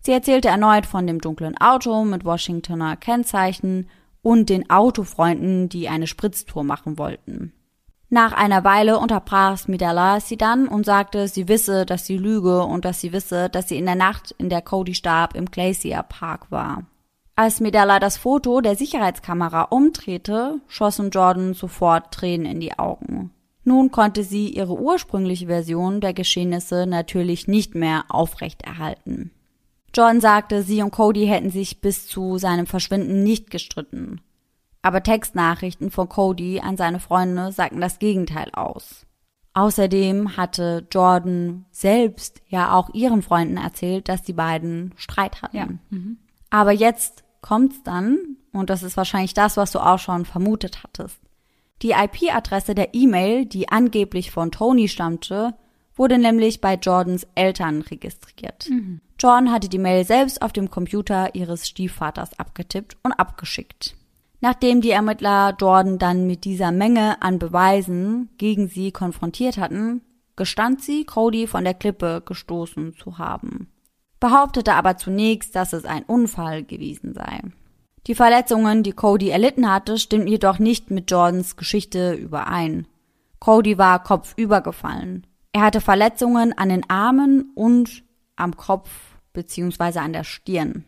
Sie erzählte erneut von dem dunklen Auto mit Washingtoner Kennzeichen und den Autofreunden, die eine Spritztour machen wollten. Nach einer Weile unterbrach Smidella sie dann und sagte, sie wisse, dass sie lüge und dass sie wisse, dass sie in der Nacht, in der Cody starb, im Glacier Park war. Als Medalla das Foto der Sicherheitskamera umdrehte, schossen Jordan sofort Tränen in die Augen. Nun konnte sie ihre ursprüngliche Version der Geschehnisse natürlich nicht mehr aufrechterhalten. Jordan sagte, sie und Cody hätten sich bis zu seinem Verschwinden nicht gestritten. Aber Textnachrichten von Cody an seine Freunde sagten das Gegenteil aus. Außerdem hatte Jordan selbst ja auch ihren Freunden erzählt, dass die beiden Streit hatten. Ja. Mhm. Aber jetzt kommt's dann, und das ist wahrscheinlich das, was du auch schon vermutet hattest. Die IP-Adresse der E-Mail, die angeblich von Tony stammte, wurde nämlich bei Jordans Eltern registriert. Mhm. Jordan hatte die Mail selbst auf dem Computer ihres Stiefvaters abgetippt und abgeschickt. Nachdem die Ermittler Jordan dann mit dieser Menge an Beweisen gegen sie konfrontiert hatten, gestand sie, Cody von der Klippe gestoßen zu haben, behauptete aber zunächst, dass es ein Unfall gewesen sei. Die Verletzungen, die Cody erlitten hatte, stimmten jedoch nicht mit Jordans Geschichte überein. Cody war kopfüber gefallen. Er hatte Verletzungen an den Armen und am Kopf bzw. an der Stirn.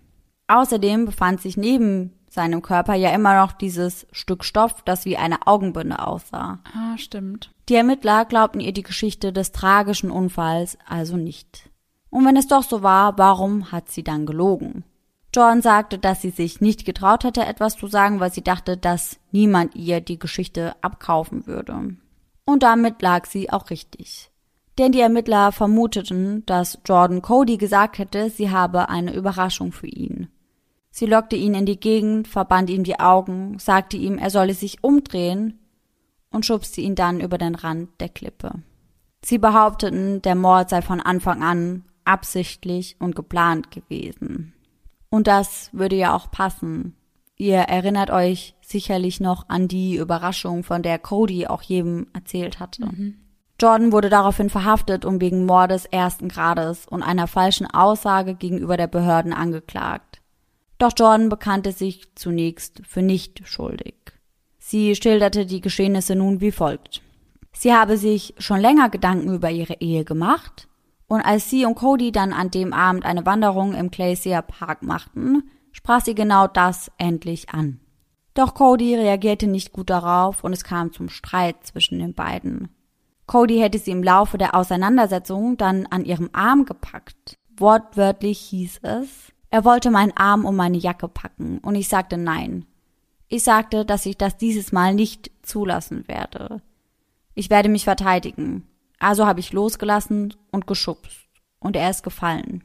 Außerdem befand sich neben seinem Körper ja immer noch dieses Stück Stoff, das wie eine Augenbinde aussah. Ah, stimmt. Die Ermittler glaubten ihr die Geschichte des tragischen Unfalls also nicht. Und wenn es doch so war, warum hat sie dann gelogen? Jordan sagte, dass sie sich nicht getraut hätte, etwas zu sagen, weil sie dachte, dass niemand ihr die Geschichte abkaufen würde. Und damit lag sie auch richtig. Denn die Ermittler vermuteten, dass Jordan Cody gesagt hätte, sie habe eine Überraschung für ihn. Sie lockte ihn in die Gegend, verband ihm die Augen, sagte ihm, er solle sich umdrehen und schubste ihn dann über den Rand der Klippe. Sie behaupteten, der Mord sei von Anfang an absichtlich und geplant gewesen. Und das würde ja auch passen. Ihr erinnert euch sicherlich noch an die Überraschung, von der Cody auch jedem erzählt hatte. Mhm. Jordan wurde daraufhin verhaftet und wegen Mordes ersten Grades und einer falschen Aussage gegenüber der Behörden angeklagt. Doch Jordan bekannte sich zunächst für nicht schuldig. Sie schilderte die Geschehnisse nun wie folgt. Sie habe sich schon länger Gedanken über ihre Ehe gemacht, und als sie und Cody dann an dem Abend eine Wanderung im Glacier Park machten, sprach sie genau das endlich an. Doch Cody reagierte nicht gut darauf und es kam zum Streit zwischen den beiden. Cody hätte sie im Laufe der Auseinandersetzung dann an ihrem Arm gepackt. Wortwörtlich hieß es, er wollte meinen Arm um meine Jacke packen, und ich sagte nein. Ich sagte, dass ich das dieses Mal nicht zulassen werde. Ich werde mich verteidigen. Also habe ich losgelassen und geschubst, und er ist gefallen.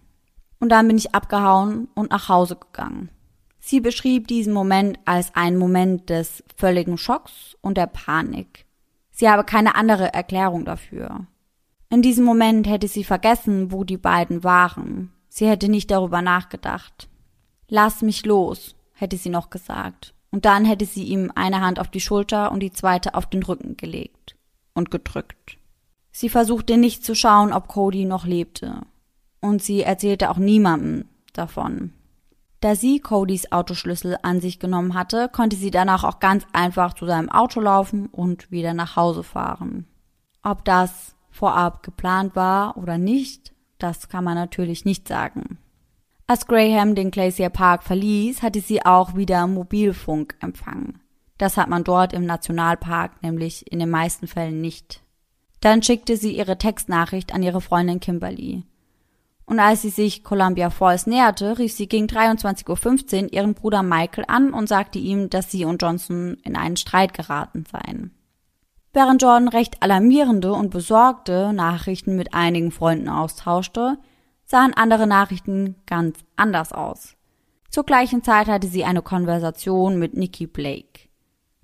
Und dann bin ich abgehauen und nach Hause gegangen. Sie beschrieb diesen Moment als einen Moment des völligen Schocks und der Panik. Sie habe keine andere Erklärung dafür. In diesem Moment hätte sie vergessen, wo die beiden waren. Sie hätte nicht darüber nachgedacht. Lass mich los, hätte sie noch gesagt. Und dann hätte sie ihm eine Hand auf die Schulter und die zweite auf den Rücken gelegt und gedrückt. Sie versuchte nicht zu schauen, ob Cody noch lebte. Und sie erzählte auch niemandem davon. Da sie Codys Autoschlüssel an sich genommen hatte, konnte sie danach auch ganz einfach zu seinem Auto laufen und wieder nach Hause fahren. Ob das vorab geplant war oder nicht, das kann man natürlich nicht sagen. Als Graham den Glacier Park verließ, hatte sie auch wieder Mobilfunk empfangen. Das hat man dort im Nationalpark nämlich in den meisten Fällen nicht. Dann schickte sie ihre Textnachricht an ihre Freundin Kimberly. Und als sie sich Columbia Falls näherte, rief sie gegen 23.15 Uhr ihren Bruder Michael an und sagte ihm, dass sie und Johnson in einen Streit geraten seien. Während Jordan recht alarmierende und besorgte Nachrichten mit einigen Freunden austauschte, sahen andere Nachrichten ganz anders aus. Zur gleichen Zeit hatte sie eine Konversation mit Nikki Blake,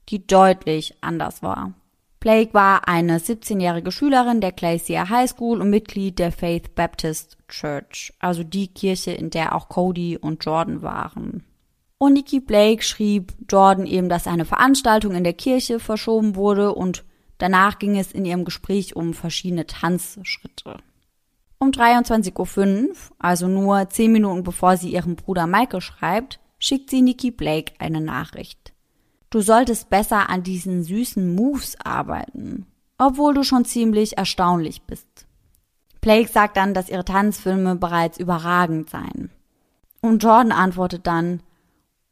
die deutlich anders war. Blake war eine 17-jährige Schülerin der Glacier High School und Mitglied der Faith Baptist Church, also die Kirche, in der auch Cody und Jordan waren. Und Nikki Blake schrieb Jordan eben, dass eine Veranstaltung in der Kirche verschoben wurde und danach ging es in ihrem Gespräch um verschiedene Tanzschritte. Um 23.05 Uhr, also nur zehn Minuten bevor sie ihrem Bruder Michael schreibt, schickt sie Nikki Blake eine Nachricht. Du solltest besser an diesen süßen Moves arbeiten, obwohl du schon ziemlich erstaunlich bist. Blake sagt dann, dass ihre Tanzfilme bereits überragend seien. Und Jordan antwortet dann,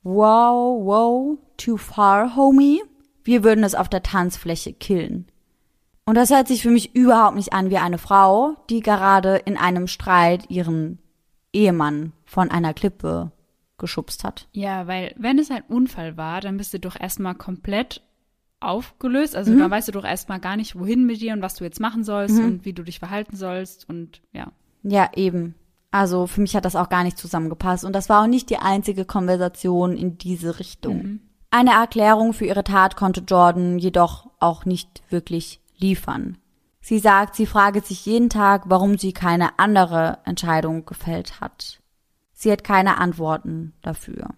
wow, wow, too far, homie. Wir würden es auf der Tanzfläche killen. Und das hört sich für mich überhaupt nicht an wie eine Frau, die gerade in einem Streit ihren Ehemann von einer Klippe geschubst hat. Ja, weil wenn es ein Unfall war, dann bist du doch erstmal komplett aufgelöst. Also mhm. dann weißt du doch erstmal gar nicht, wohin mit dir und was du jetzt machen sollst mhm. und wie du dich verhalten sollst und ja. Ja, eben. Also für mich hat das auch gar nicht zusammengepasst und das war auch nicht die einzige Konversation in diese Richtung. Mhm. Eine Erklärung für ihre Tat konnte Jordan jedoch auch nicht wirklich liefern. Sie sagt, sie frage sich jeden Tag, warum sie keine andere Entscheidung gefällt hat. Sie hat keine Antworten dafür.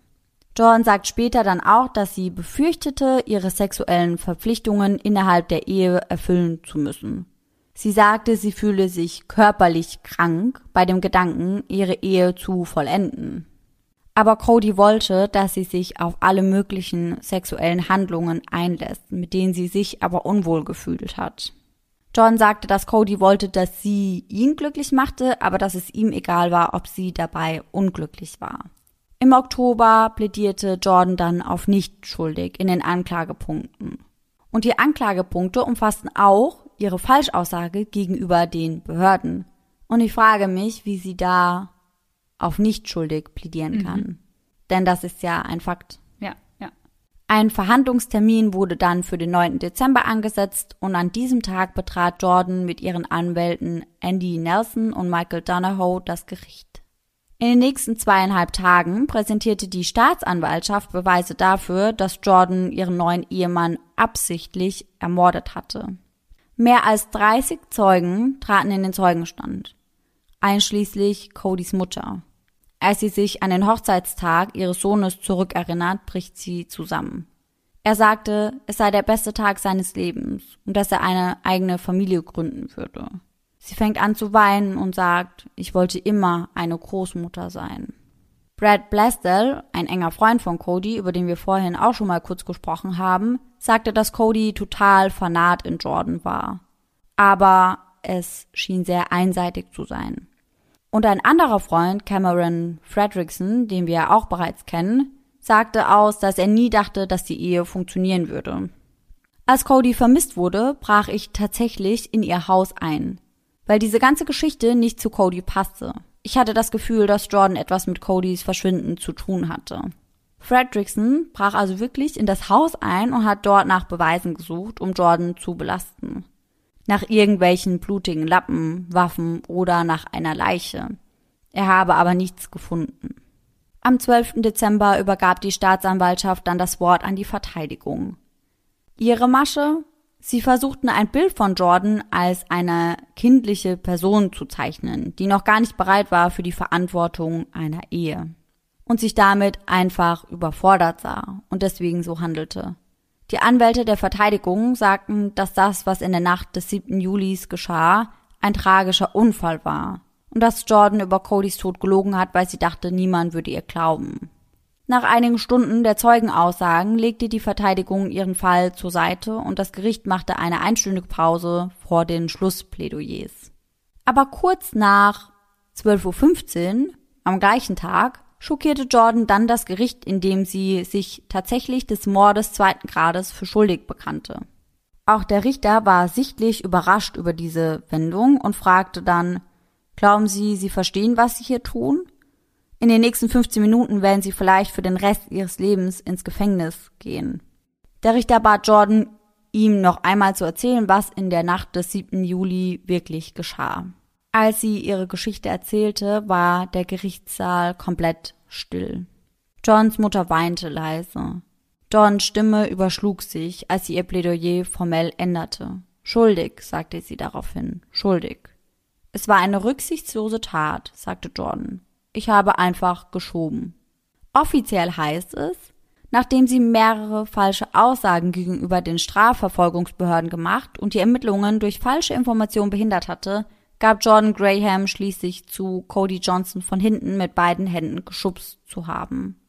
Jordan sagt später dann auch, dass sie befürchtete, ihre sexuellen Verpflichtungen innerhalb der Ehe erfüllen zu müssen. Sie sagte, sie fühle sich körperlich krank bei dem Gedanken, ihre Ehe zu vollenden. Aber Cody wollte, dass sie sich auf alle möglichen sexuellen Handlungen einlässt, mit denen sie sich aber unwohl gefühlt hat. John sagte, dass Cody wollte, dass sie ihn glücklich machte, aber dass es ihm egal war, ob sie dabei unglücklich war. Im Oktober plädierte Jordan dann auf nicht schuldig in den Anklagepunkten. Und die Anklagepunkte umfassten auch ihre Falschaussage gegenüber den Behörden. Und ich frage mich, wie sie da auf nicht schuldig plädieren mhm. kann. Denn das ist ja ein Fakt. Ein Verhandlungstermin wurde dann für den 9. Dezember angesetzt und an diesem Tag betrat Jordan mit ihren Anwälten Andy Nelson und Michael Donahoe das Gericht. In den nächsten zweieinhalb Tagen präsentierte die Staatsanwaltschaft Beweise dafür, dass Jordan ihren neuen Ehemann absichtlich ermordet hatte. Mehr als 30 Zeugen traten in den Zeugenstand, einschließlich Codys Mutter. Als sie sich an den Hochzeitstag ihres Sohnes zurückerinnert, bricht sie zusammen. Er sagte, es sei der beste Tag seines Lebens und dass er eine eigene Familie gründen würde. Sie fängt an zu weinen und sagt, ich wollte immer eine Großmutter sein. Brad Blasdell, ein enger Freund von Cody, über den wir vorhin auch schon mal kurz gesprochen haben, sagte, dass Cody total fanat in Jordan war. Aber es schien sehr einseitig zu sein. Und ein anderer Freund, Cameron Fredrickson, den wir auch bereits kennen, sagte aus, dass er nie dachte, dass die Ehe funktionieren würde. Als Cody vermisst wurde, brach ich tatsächlich in ihr Haus ein, weil diese ganze Geschichte nicht zu Cody passte. Ich hatte das Gefühl, dass Jordan etwas mit Codys Verschwinden zu tun hatte. Fredrickson brach also wirklich in das Haus ein und hat dort nach Beweisen gesucht, um Jordan zu belasten nach irgendwelchen blutigen Lappen, Waffen oder nach einer Leiche. Er habe aber nichts gefunden. Am 12. Dezember übergab die Staatsanwaltschaft dann das Wort an die Verteidigung. Ihre Masche? Sie versuchten ein Bild von Jordan als eine kindliche Person zu zeichnen, die noch gar nicht bereit war für die Verantwortung einer Ehe und sich damit einfach überfordert sah und deswegen so handelte. Die Anwälte der Verteidigung sagten, dass das, was in der Nacht des 7. Julis geschah, ein tragischer Unfall war und dass Jordan über Codys Tod gelogen hat, weil sie dachte, niemand würde ihr glauben. Nach einigen Stunden der Zeugenaussagen legte die Verteidigung ihren Fall zur Seite und das Gericht machte eine einstündige Pause vor den Schlussplädoyers. Aber kurz nach 12.15 Uhr am gleichen Tag schockierte Jordan dann das Gericht, indem sie sich tatsächlich des Mordes zweiten Grades für schuldig bekannte. Auch der Richter war sichtlich überrascht über diese Wendung und fragte dann, glauben Sie, Sie verstehen, was Sie hier tun? In den nächsten 15 Minuten werden Sie vielleicht für den Rest Ihres Lebens ins Gefängnis gehen. Der Richter bat Jordan, ihm noch einmal zu erzählen, was in der Nacht des 7. Juli wirklich geschah. Als sie ihre Geschichte erzählte, war der Gerichtssaal komplett still. Johns Mutter weinte leise. Johns Stimme überschlug sich, als sie ihr Plädoyer formell änderte. Schuldig, sagte sie daraufhin. Schuldig. Es war eine rücksichtslose Tat, sagte Jordan. Ich habe einfach geschoben. Offiziell heißt es, nachdem sie mehrere falsche Aussagen gegenüber den Strafverfolgungsbehörden gemacht und die Ermittlungen durch falsche Informationen behindert hatte, gab Jordan Graham schließlich zu, Cody Johnson von hinten mit beiden Händen geschubst zu haben.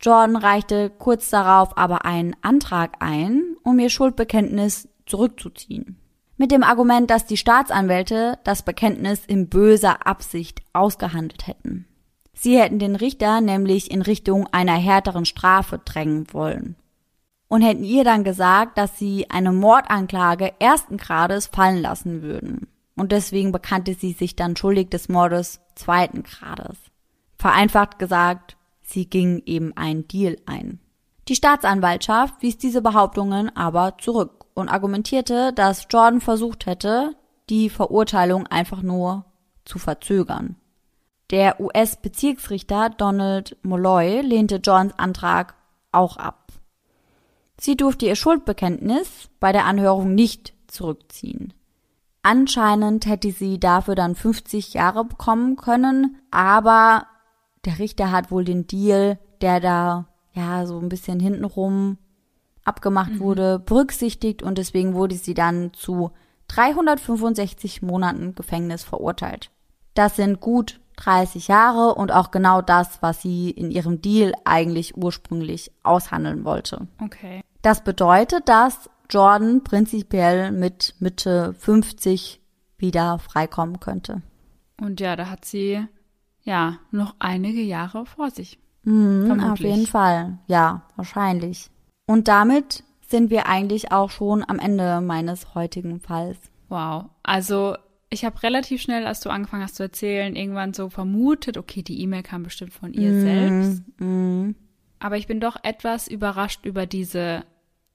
Jordan reichte kurz darauf aber einen Antrag ein, um ihr Schuldbekenntnis zurückzuziehen. Mit dem Argument, dass die Staatsanwälte das Bekenntnis in böser Absicht ausgehandelt hätten. Sie hätten den Richter nämlich in Richtung einer härteren Strafe drängen wollen. Und hätten ihr dann gesagt, dass sie eine Mordanklage ersten Grades fallen lassen würden und deswegen bekannte sie sich dann schuldig des Mordes zweiten Grades. Vereinfacht gesagt, sie ging eben einen Deal ein. Die Staatsanwaltschaft wies diese Behauptungen aber zurück und argumentierte, dass Jordan versucht hätte, die Verurteilung einfach nur zu verzögern. Der US-Bezirksrichter Donald Molloy lehnte Jordans Antrag auch ab. Sie durfte ihr Schuldbekenntnis bei der Anhörung nicht zurückziehen. Anscheinend hätte sie dafür dann 50 Jahre bekommen können, aber der Richter hat wohl den Deal, der da ja so ein bisschen hintenrum abgemacht mhm. wurde, berücksichtigt und deswegen wurde sie dann zu 365 Monaten Gefängnis verurteilt. Das sind gut 30 Jahre und auch genau das, was sie in ihrem Deal eigentlich ursprünglich aushandeln wollte. Okay. Das bedeutet, dass Jordan prinzipiell mit Mitte 50 wieder freikommen könnte. Und ja, da hat sie ja noch einige Jahre vor sich. Mhm, auf jeden Fall. Ja, wahrscheinlich. Und damit sind wir eigentlich auch schon am Ende meines heutigen Falls. Wow. Also ich habe relativ schnell, als du angefangen hast zu erzählen, irgendwann so vermutet, okay, die E-Mail kam bestimmt von ihr mm, selbst. Mm. Aber ich bin doch etwas überrascht über diese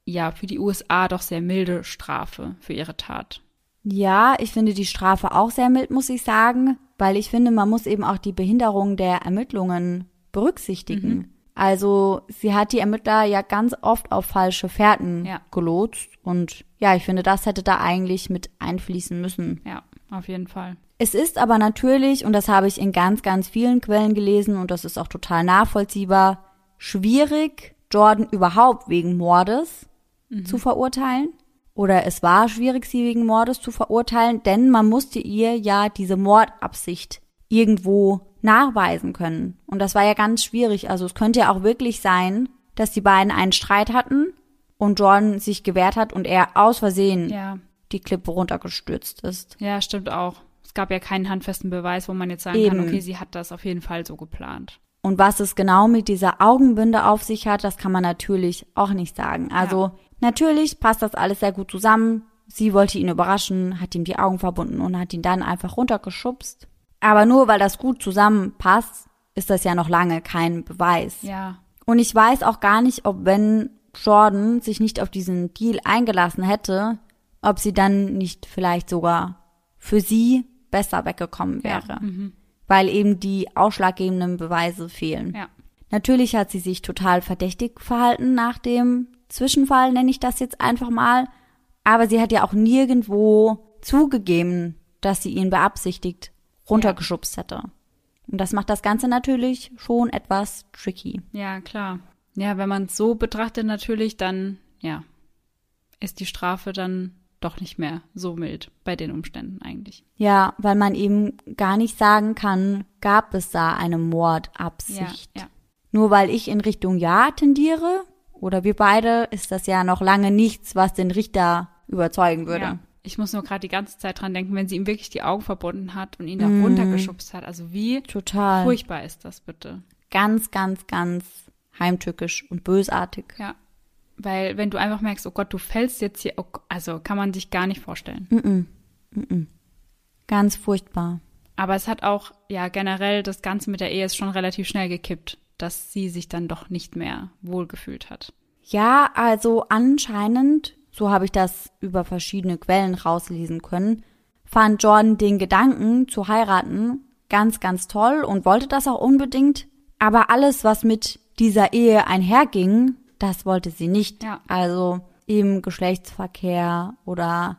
ja für die USA doch sehr milde Strafe für ihre Tat. Ja, ich finde die Strafe auch sehr mild, muss ich sagen, weil ich finde, man muss eben auch die Behinderung der Ermittlungen berücksichtigen. Mhm. Also sie hat die Ermittler ja ganz oft auf falsche Fährten ja. gelotst und ja, ich finde, das hätte da eigentlich mit einfließen müssen. Ja, auf jeden Fall. Es ist aber natürlich, und das habe ich in ganz, ganz vielen Quellen gelesen und das ist auch total nachvollziehbar, schwierig, Jordan überhaupt wegen Mordes mhm. zu verurteilen. Oder es war schwierig, sie wegen Mordes zu verurteilen, denn man musste ihr ja diese Mordabsicht irgendwo nachweisen können. Und das war ja ganz schwierig. Also es könnte ja auch wirklich sein, dass die beiden einen Streit hatten und Jordan sich gewehrt hat und er aus Versehen ja. die Klippe runtergestürzt ist. Ja, stimmt auch. Es gab ja keinen handfesten Beweis, wo man jetzt sagen Eben. kann, okay, sie hat das auf jeden Fall so geplant. Und was es genau mit dieser Augenbinde auf sich hat, das kann man natürlich auch nicht sagen. Also ja. Natürlich passt das alles sehr gut zusammen. Sie wollte ihn überraschen, hat ihm die Augen verbunden und hat ihn dann einfach runtergeschubst. Aber nur weil das gut zusammenpasst, ist das ja noch lange kein Beweis. Ja. Und ich weiß auch gar nicht, ob wenn Jordan sich nicht auf diesen Deal eingelassen hätte, ob sie dann nicht vielleicht sogar für sie besser weggekommen wäre. Ja. Weil eben die ausschlaggebenden Beweise fehlen. Ja. Natürlich hat sie sich total verdächtig verhalten nach dem Zwischenfall nenne ich das jetzt einfach mal. Aber sie hat ja auch nirgendwo zugegeben, dass sie ihn beabsichtigt runtergeschubst hätte. Und das macht das Ganze natürlich schon etwas tricky. Ja, klar. Ja, wenn man es so betrachtet natürlich, dann, ja, ist die Strafe dann doch nicht mehr so mild bei den Umständen eigentlich. Ja, weil man eben gar nicht sagen kann, gab es da eine Mordabsicht. Ja, ja. Nur weil ich in Richtung Ja tendiere, oder wir beide, ist das ja noch lange nichts, was den Richter überzeugen würde. Ja. Ich muss nur gerade die ganze Zeit dran denken, wenn sie ihm wirklich die Augen verbunden hat und ihn da runtergeschubst hat. Also wie Total. furchtbar ist das bitte? Ganz, ganz, ganz heimtückisch und bösartig. Ja. Weil wenn du einfach merkst, oh Gott, du fällst jetzt hier, oh, also kann man sich gar nicht vorstellen. Mm-mm. Mm-mm. Ganz furchtbar. Aber es hat auch, ja, generell das Ganze mit der Ehe ist schon relativ schnell gekippt, dass sie sich dann doch nicht mehr wohlgefühlt hat. Ja, also anscheinend, so habe ich das über verschiedene Quellen rauslesen können, fand Jordan den Gedanken zu heiraten ganz, ganz toll und wollte das auch unbedingt. Aber alles, was mit dieser Ehe einherging, das wollte sie nicht. Ja. Also eben Geschlechtsverkehr oder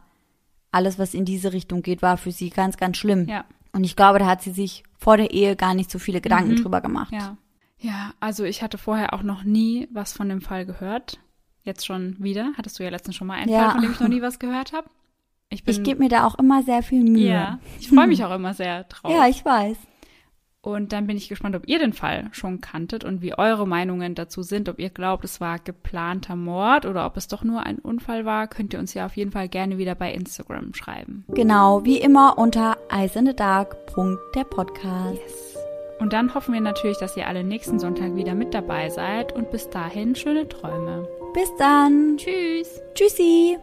alles, was in diese Richtung geht, war für sie ganz, ganz schlimm. Ja. Und ich glaube, da hat sie sich vor der Ehe gar nicht so viele Gedanken drüber gemacht. Ja. Ja, also ich hatte vorher auch noch nie was von dem Fall gehört. Jetzt schon wieder. Hattest du ja letztens schon mal einen Ja. Fall, von dem ich noch nie was gehört habe. Ich bin, Ich gebe mir da auch immer sehr viel Mühe. ja, ich freue mich auch immer sehr drauf. Ja, ich weiß. Und dann bin ich gespannt, ob ihr den Fall schon kanntet und wie eure Meinungen dazu sind. Ob ihr glaubt, es war geplanter Mord oder ob es doch nur ein Unfall war, könnt ihr uns ja auf jeden Fall gerne wieder bei Instagram schreiben. Genau, wie immer unter eisendedark.der Podcast. Und dann hoffen wir natürlich, dass ihr alle nächsten Sonntag wieder mit dabei seid und bis dahin schöne Träume. Bis dann. Tschüss! Tschüssi.